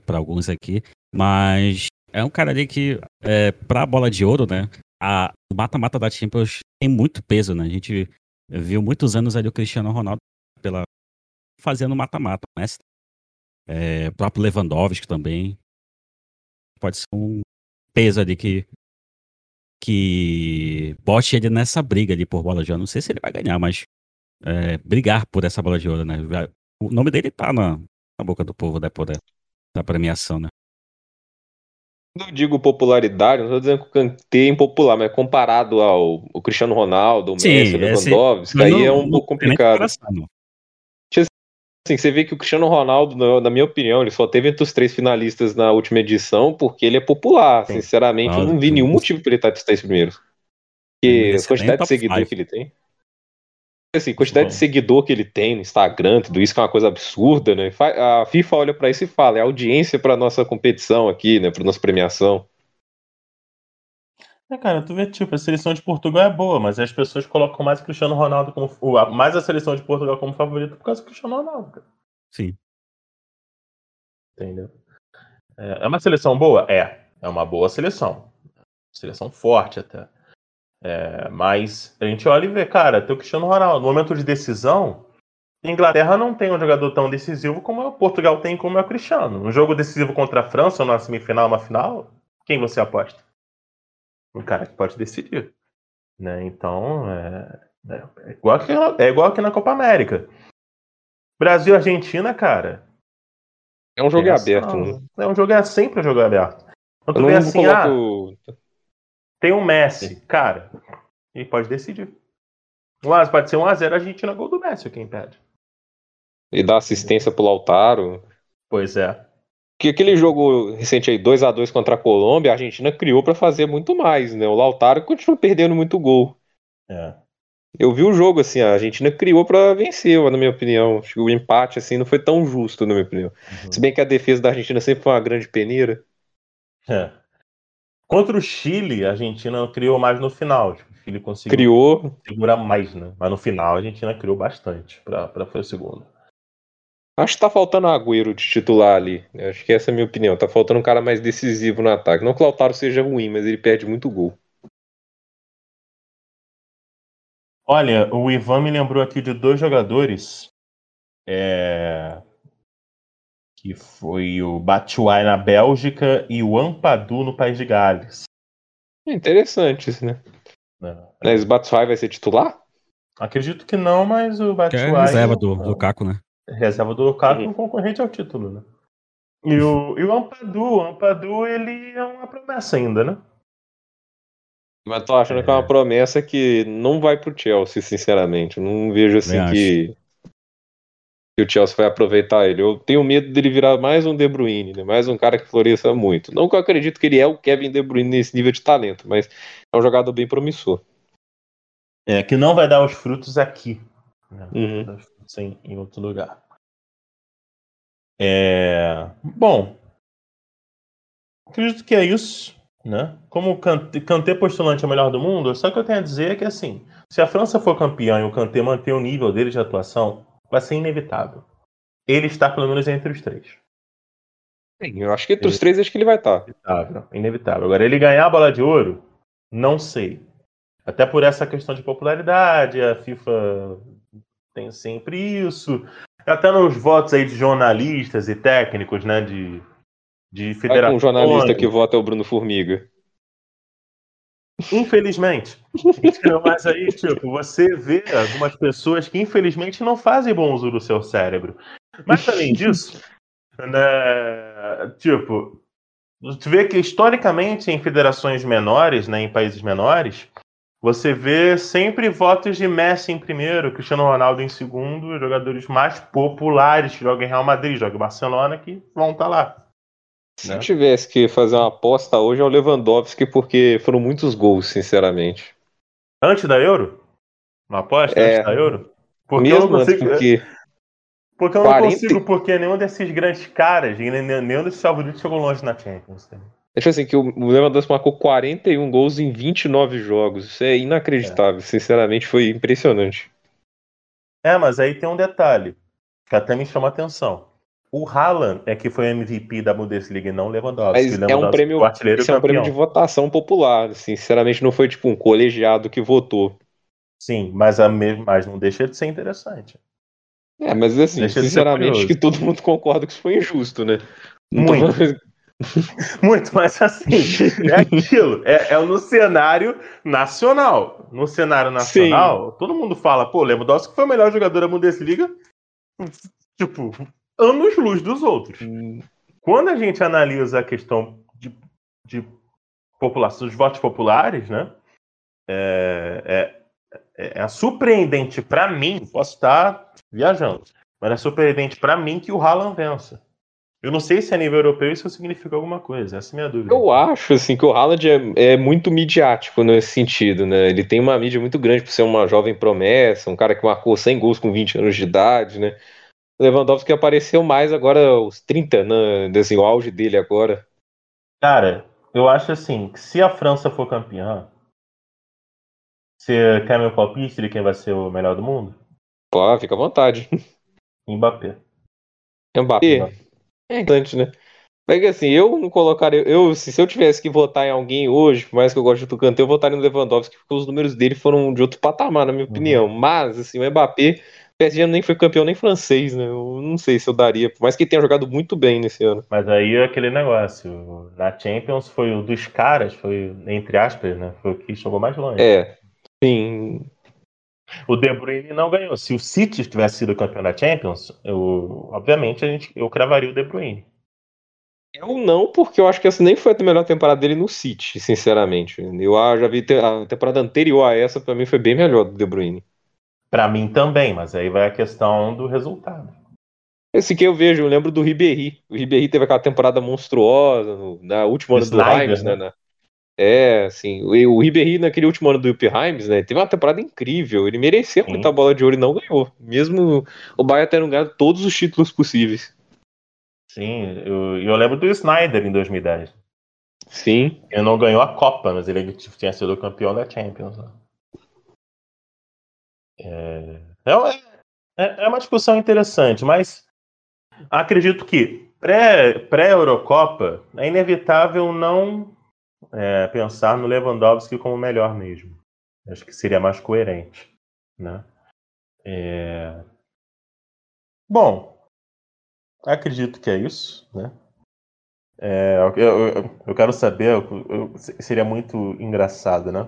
Para alguns aqui. Mas é um cara ali que, é, para a bola de ouro, né? A, mata-mata da Champions tem muito peso, né? A gente viu muitos anos ali o Cristiano Ronaldo pela, fazendo mata-mata, né? É, próprio Lewandowski também. Pode ser um peso ali que que bote ele nessa briga ali por bola de ouro. Não sei se ele vai ganhar, mas é, brigar por essa bola de ouro, né? O nome dele tá na, na boca do povo da, da premiação, né? Quando eu digo popularidade, não estou dizendo que o Kanté é impopular, mas comparado ao, ao Cristiano Ronaldo, o Messi, o Lewandowski, aí é um pouco complicado. Assim, você vê que o Cristiano Ronaldo, na minha opinião, ele só teve entre os três finalistas na última edição porque ele é popular. Sim. Sinceramente, eu não vi nenhum motivo para ele estar entre os três primeiros. Porque a quantidade de seguidor que ele tem assim, quantidade Bom. de seguidor que ele tem no Instagram, tudo isso que é uma coisa absurda, né? A FIFA olha para isso e fala, é audiência para nossa competição aqui, né, para nossa premiação. É, cara, tu vê, tipo, a seleção de Portugal é boa, mas as pessoas colocam mais o Cristiano Ronaldo como. Mais a seleção de Portugal como favorito por causa do Cristiano Ronaldo, cara. Sim. Entendeu? É, é uma seleção boa? É. É uma boa seleção. Seleção forte até. É, mas a gente olha e vê, cara, tem o Cristiano Ronaldo. No momento de decisão, a Inglaterra não tem um jogador tão decisivo como o Portugal tem, como é o Cristiano. Um jogo decisivo contra a França, numa semifinal, uma final, quem você aposta? Um cara que pode decidir. Né? Então, é, é, igual que, é igual que na Copa América. Brasil Argentina, cara. É um jogo é aberto. Né? É um jogo é sempre um jogo aberto. Então, tu vê assim, coloco... ah, tem um Messi, cara, e pode decidir. Mas pode ser 1x0 a Argentina gol do Messi, quem pede. E dá assistência pro Lautaro. Pois é. Que aquele jogo recente aí, 2 a 2 contra a Colômbia, a Argentina criou para fazer muito mais, né? O Lautaro continua perdendo muito gol. É. Eu vi o jogo assim, a Argentina criou para vencer, na minha opinião. Acho que o empate assim não foi tão justo, na minha opinião. Uhum. Se bem que a defesa da Argentina sempre foi uma grande peneira. É. Contra o Chile, a Argentina criou mais no final. Tipo, o Chile conseguiu criou. segurar mais, né? Mas no final a Argentina criou bastante para fazer o segundo. Acho que tá faltando Agüero de titular ali. Acho que essa é a minha opinião. Tá faltando um cara mais decisivo no ataque. Não que o Lautaro seja ruim, mas ele perde muito gol. Olha, o Ivan me lembrou aqui de dois jogadores. É... Que foi o Batshuayi na Bélgica e o Ampadu no País de Gales. Interessante isso, né? É. Mas o Batshuayi vai ser titular? Acredito que não, mas o Batshuayi... Que é reserva do Lukaku, né? reserva do Lukaku, uhum. um concorrente ao título, né? E o, e o Ampadu, o Ampadu, ele é uma promessa ainda, né? Mas tô achando é. que é uma promessa que não vai pro Chelsea, sinceramente. não vejo assim que, que, o Chelsea vai aproveitar ele. Eu tenho medo dele virar mais um De Bruyne, né? mais um cara que floresça muito. Não que eu acredito que ele é o Kevin De Bruyne nesse nível de talento, mas é um jogador bem promissor. É, que não vai dar os frutos aqui. Né? Uhum em, em outro lugar. É... Bom, acredito que é isso. Né? Como o Kanté postulante é o melhor do mundo, só que eu tenho a dizer é que assim, se a França for campeã e o Kanté manter o nível dele de atuação, vai ser inevitável. Ele está pelo menos entre os três. Sim, eu acho que entre os três acho que ele vai estar. Inevitável, inevitável. Agora, ele ganhar a bola de ouro, não sei. Até por essa questão de popularidade, a FIFA tem sempre isso. Até nos votos aí de jornalistas e técnicos, né? De, de federação. um jornalista que vota é o Bruno Formiga. Infelizmente. Mas aí, tipo, você vê algumas pessoas que infelizmente não fazem bom uso do seu cérebro. Mas além disso, né, tipo, você vê que historicamente em federações menores, né, em países menores, você vê sempre votos de Messi em primeiro, Cristiano Ronaldo em segundo, jogadores mais populares que jogam em Real Madrid, jogam em Barcelona, que vão estar tá lá. Se né? eu tivesse que fazer uma aposta hoje é o Lewandowski, porque foram muitos gols, sinceramente. Antes da Euro? Uma aposta é, antes da Euro? Porque mesmo eu não consigo, porque... Porque eu não 40... consigo, porque nenhum desses grandes caras, nenhum desses favoritos chegou longe na Champions. Né? Acho assim que o Lewandowski marcou 41 gols em 29 jogos. Isso é inacreditável. É. Sinceramente, foi impressionante. É, mas aí tem um detalhe que até me chama a atenção. O Haaland é que foi MVP da Bundesliga e não Lewandowski. Mas é um prêmio, isso é um prêmio de votação popular. Sinceramente, não foi tipo um colegiado que votou. Sim, mas, a mesmo, mas não deixa de ser interessante. É, mas assim, deixa sinceramente, que todo mundo concorda que isso foi injusto, né? Muito. *laughs* Muito, mas assim, é aquilo. É, é no cenário nacional. No cenário nacional, Sim. todo mundo fala, pô, Lewandowski foi o melhor jogador da Bundesliga, tipo, anos-luz dos outros. Hum. Quando a gente analisa a questão de, de população, dos votos populares, né, é, é, é surpreendente para mim, posso estar viajando, mas é surpreendente para mim que o Haaland vença. Eu não sei se a nível europeu isso significa alguma coisa, essa é a minha dúvida. Eu acho assim que o Haaland é, é, muito midiático nesse sentido, né? Ele tem uma mídia muito grande por ser uma jovem promessa, um cara que marcou 100 gols com 20 anos de idade, né? Lewandowski apareceu mais agora aos 30, né? Assim, o auge dele agora. Cara, eu acho assim, que se a França for campeã, você quer meu palpite de quem vai ser o melhor do mundo? Pô, fica à vontade. *laughs* Mbappé. Mbappé? Mbappé. É importante, né? Mas assim, eu não colocaria. Eu, se, se eu tivesse que votar em alguém hoje, por mais que eu goste do Kanté, eu votaria no Lewandowski, porque os números dele foram de outro patamar, na minha uhum. opinião. Mas, assim, o Mbappé, PSG nem foi campeão nem francês, né? Eu não sei se eu daria, por mais que tenha jogado muito bem nesse ano. Mas aí é aquele negócio. Na Champions foi o dos caras, foi, entre aspas, né? Foi o que jogou mais longe. É. Sim. O De Bruyne não ganhou. Se o City tivesse sido campeão da Champions, eu, obviamente a gente, eu cravaria o De Bruyne. Eu não, porque eu acho que essa nem foi a melhor temporada dele no City, sinceramente. Eu já vi a temporada anterior a essa, para mim foi bem melhor do De Bruyne. Para mim também, mas aí vai a questão do resultado. Esse que eu vejo, eu lembro do Ribéry. O Ribéry teve aquela temporada monstruosa no, na última ano do Reims, né? né? É, assim, o, o Ribéry naquele último ano do Heims, né, teve uma temporada incrível, ele merecia muita bola de ouro e não ganhou, mesmo o Bayern tendo ganhado todos os títulos possíveis. Sim, eu, eu lembro do Snyder em 2010. Sim. Ele não ganhou a Copa, mas ele tinha sido campeão da Champions. Né? É, é, é uma discussão interessante, mas acredito que pré-Eurocopa pré é inevitável não é, pensar no Lewandowski como melhor mesmo. Acho que seria mais coerente. Né? É... Bom, Acredito que é isso, né? É, eu, eu, eu, quero saber, eu, seria muito engraçado, né?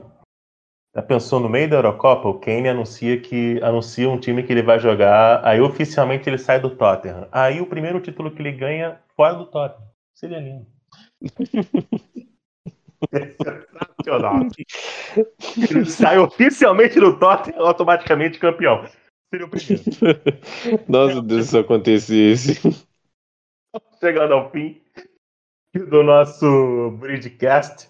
Já pensou no meio da Eurocopa, o Kane anuncia que anuncia um time que ele vai jogar, aí oficialmente ele sai do Tottenham. Aí o primeiro título que ele ganha fora do Tottenham. Seria lindo. *laughs* Sensacional. Ele sai oficialmente do Tottenham, automaticamente campeão. Seria o primeiro. *laughs* Nossa Deus, se isso acontecesse. Chegando ao fim do nosso Bridgecast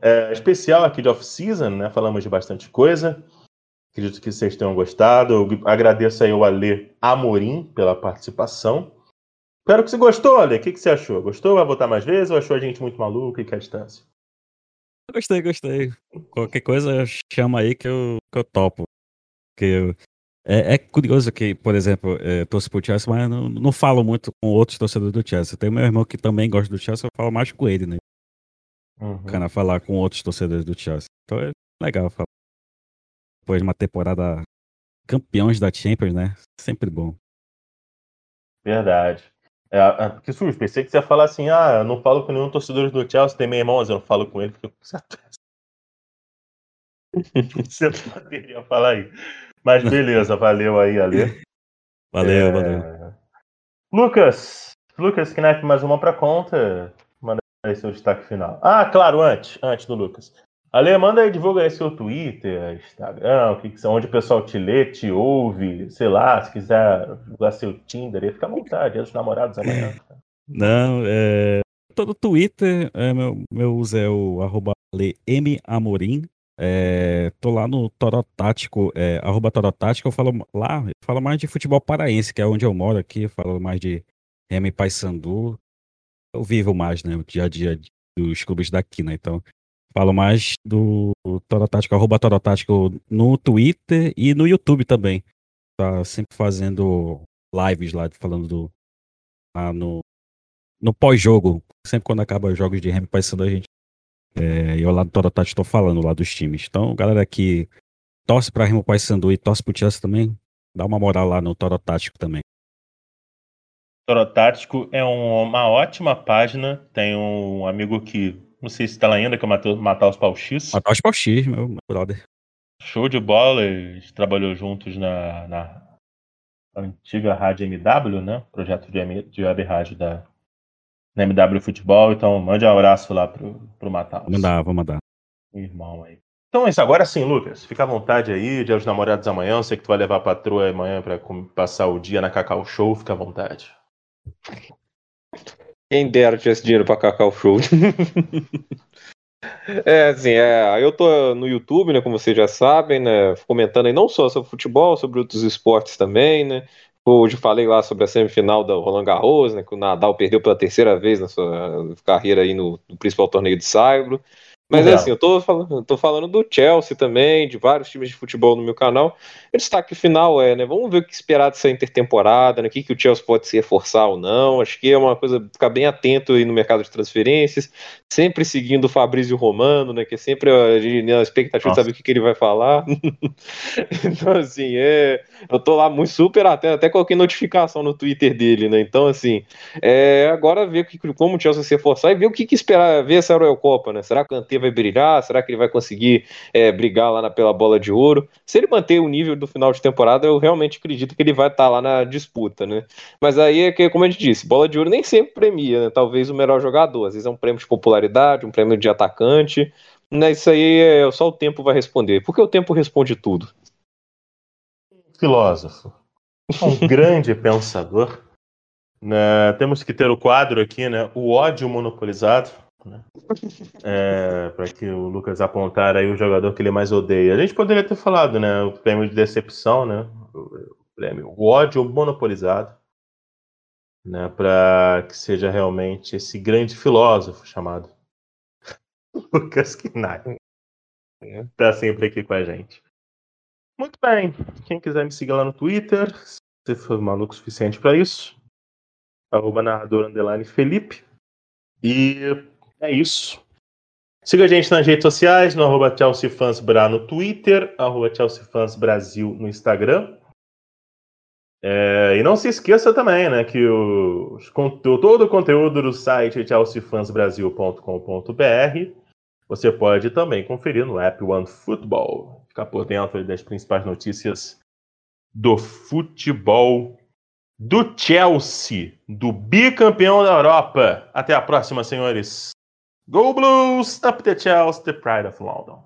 é, especial aqui de off-season, né? Falamos de bastante coisa. Acredito que vocês tenham gostado. Eu agradeço aí ao Ale Amorim pela participação. Espero que você gostou, Ale. O que, que você achou? Gostou? Vai voltar mais vezes ou achou a gente muito maluco e que a distância? Gostei, gostei. Qualquer coisa chama aí que eu, que eu topo. Que eu, é, é, curioso que, por exemplo, é, torço pro Chelsea, mas não, não falo muito com outros torcedores do Chelsea. Tem meu irmão que também gosta do Chelsea, eu falo mais com ele, né? Uhum. Cara, falar com outros torcedores do Chelsea. Então é legal falar. Depois de uma temporada campeões da Champions, né? Sempre bom. Verdade. É, que susto, pensei que você ia falar assim, ah, eu não falo com nenhum torcedor do Chelsea, tem meu irmão, mas eu não falo com ele, porque eu com certeza. *laughs* você poderia falar aí. Mas beleza, valeu aí, Ale. Valeu, é... valeu. Lucas, Lucas Knapp, mais uma para conta. Aí seu destaque final. Ah, claro, antes, antes do Lucas. Ale, manda aí, divulga aí seu Twitter, Instagram, o que, onde o pessoal te lê, te ouve, sei lá, se quiser divulgar seu Tinder, aí fica à vontade, dia dos namorados amanhã. *clears throat* Não, é. Todo Twitter, é, meu, meu uso é o arroba Amorim, é, tô lá no Torotático, é, arroba Torotático, eu falo lá, falo mais de futebol paraense, que é onde eu moro aqui, falo mais de Remy Paysandu. Eu vivo mais, né, o dia a dia dos clubes daqui, né, então falo mais do Torotático, arroba Torotático no Twitter e no YouTube também. Tá sempre fazendo lives lá, falando do, lá no, no pós-jogo. Sempre quando acaba os jogos de Remy Paysandu, a gente é, eu lá do Torotati estou falando lá dos times. Então, galera que torce para Remo Paysandu e torce pro Chelsea também, dá uma moral lá no Torotático também. Torotático é um, uma ótima página. Tem um amigo que, não sei se está lá ainda, que é o Matar os Pau X. Matar os Pau X, meu, brother. Show de bola, eles trabalhou juntos na, na antiga rádio MW, né? Projeto de, de web rádio da, na MW Futebol, então mande um abraço lá pro, pro Matheus. Vou mandar, vou mandar. Irmão aí. Então é isso, agora sim, Lucas, fica à vontade aí, dia dos namorados amanhã, eu sei que tu vai levar a patroa amanhã para passar o dia na Cacau Show, fica à vontade. Quem dera tivesse dinheiro pra Cacau Show. *laughs* é, assim, é, eu tô no YouTube, né, como vocês já sabem, né, comentando aí não só sobre futebol, sobre outros esportes também, né, Hoje falei lá sobre a semifinal da Roland Garros, né, que o Nadal perdeu pela terceira vez na sua carreira aí no, no principal torneio de Saibro. Mas é assim, eu tô falando, tô falando do Chelsea também, de vários times de futebol no meu canal. O destaque final é, né? Vamos ver o que esperar dessa intertemporada, né? O que, que o Chelsea pode se reforçar ou não. Acho que é uma coisa ficar bem atento aí no mercado de transferências, sempre seguindo o Fabrício Romano, né? Que é sempre a, a expectativa Nossa. de saber o que, que ele vai falar. *laughs* então, assim, é. Eu tô lá muito super atento, até coloquei notificação no Twitter dele, né? Então, assim, é agora ver como o Chelsea se reforçar e ver o que, que esperar, ver essa Eurocopa, né? Será que vai brilhar? Será que ele vai conseguir é, brigar lá na, pela bola de ouro? Se ele manter o nível do final de temporada, eu realmente acredito que ele vai estar tá lá na disputa, né? Mas aí é que, como a gente disse, bola de ouro nem sempre premia, né? Talvez o melhor jogador. Às vezes é um prêmio de popularidade, um prêmio de atacante. Né? Isso aí é, só o tempo vai responder. Porque o tempo responde tudo. Filósofo. Um *laughs* grande pensador. Né? Temos que ter o quadro aqui, né? O ódio monopolizado né? É, para que o Lucas apontar aí o jogador que ele mais odeia. A gente poderia ter falado, né? O prêmio de decepção, né? O, prêmio, o ódio monopolizado, né? Para que seja realmente esse grande filósofo chamado *laughs* Lucas Knack. Tá sempre aqui com a gente. Muito bem. Quem quiser me seguir lá no Twitter, se for maluco o suficiente para isso, arroba narrador underline Felipe. E é isso. Siga a gente nas redes sociais, no arroba ChelseaFansBra no Twitter, arroba ChelseaFansBrasil no Instagram. É, e não se esqueça também, né, que os, todo o conteúdo do site chelseafansbrasil.com.br você pode também conferir no app OneFootball. Ficar por dentro das principais notícias do futebol do Chelsea, do bicampeão da Europa. Até a próxima, senhores. Go Blues! Up the Chelsea, the pride of London.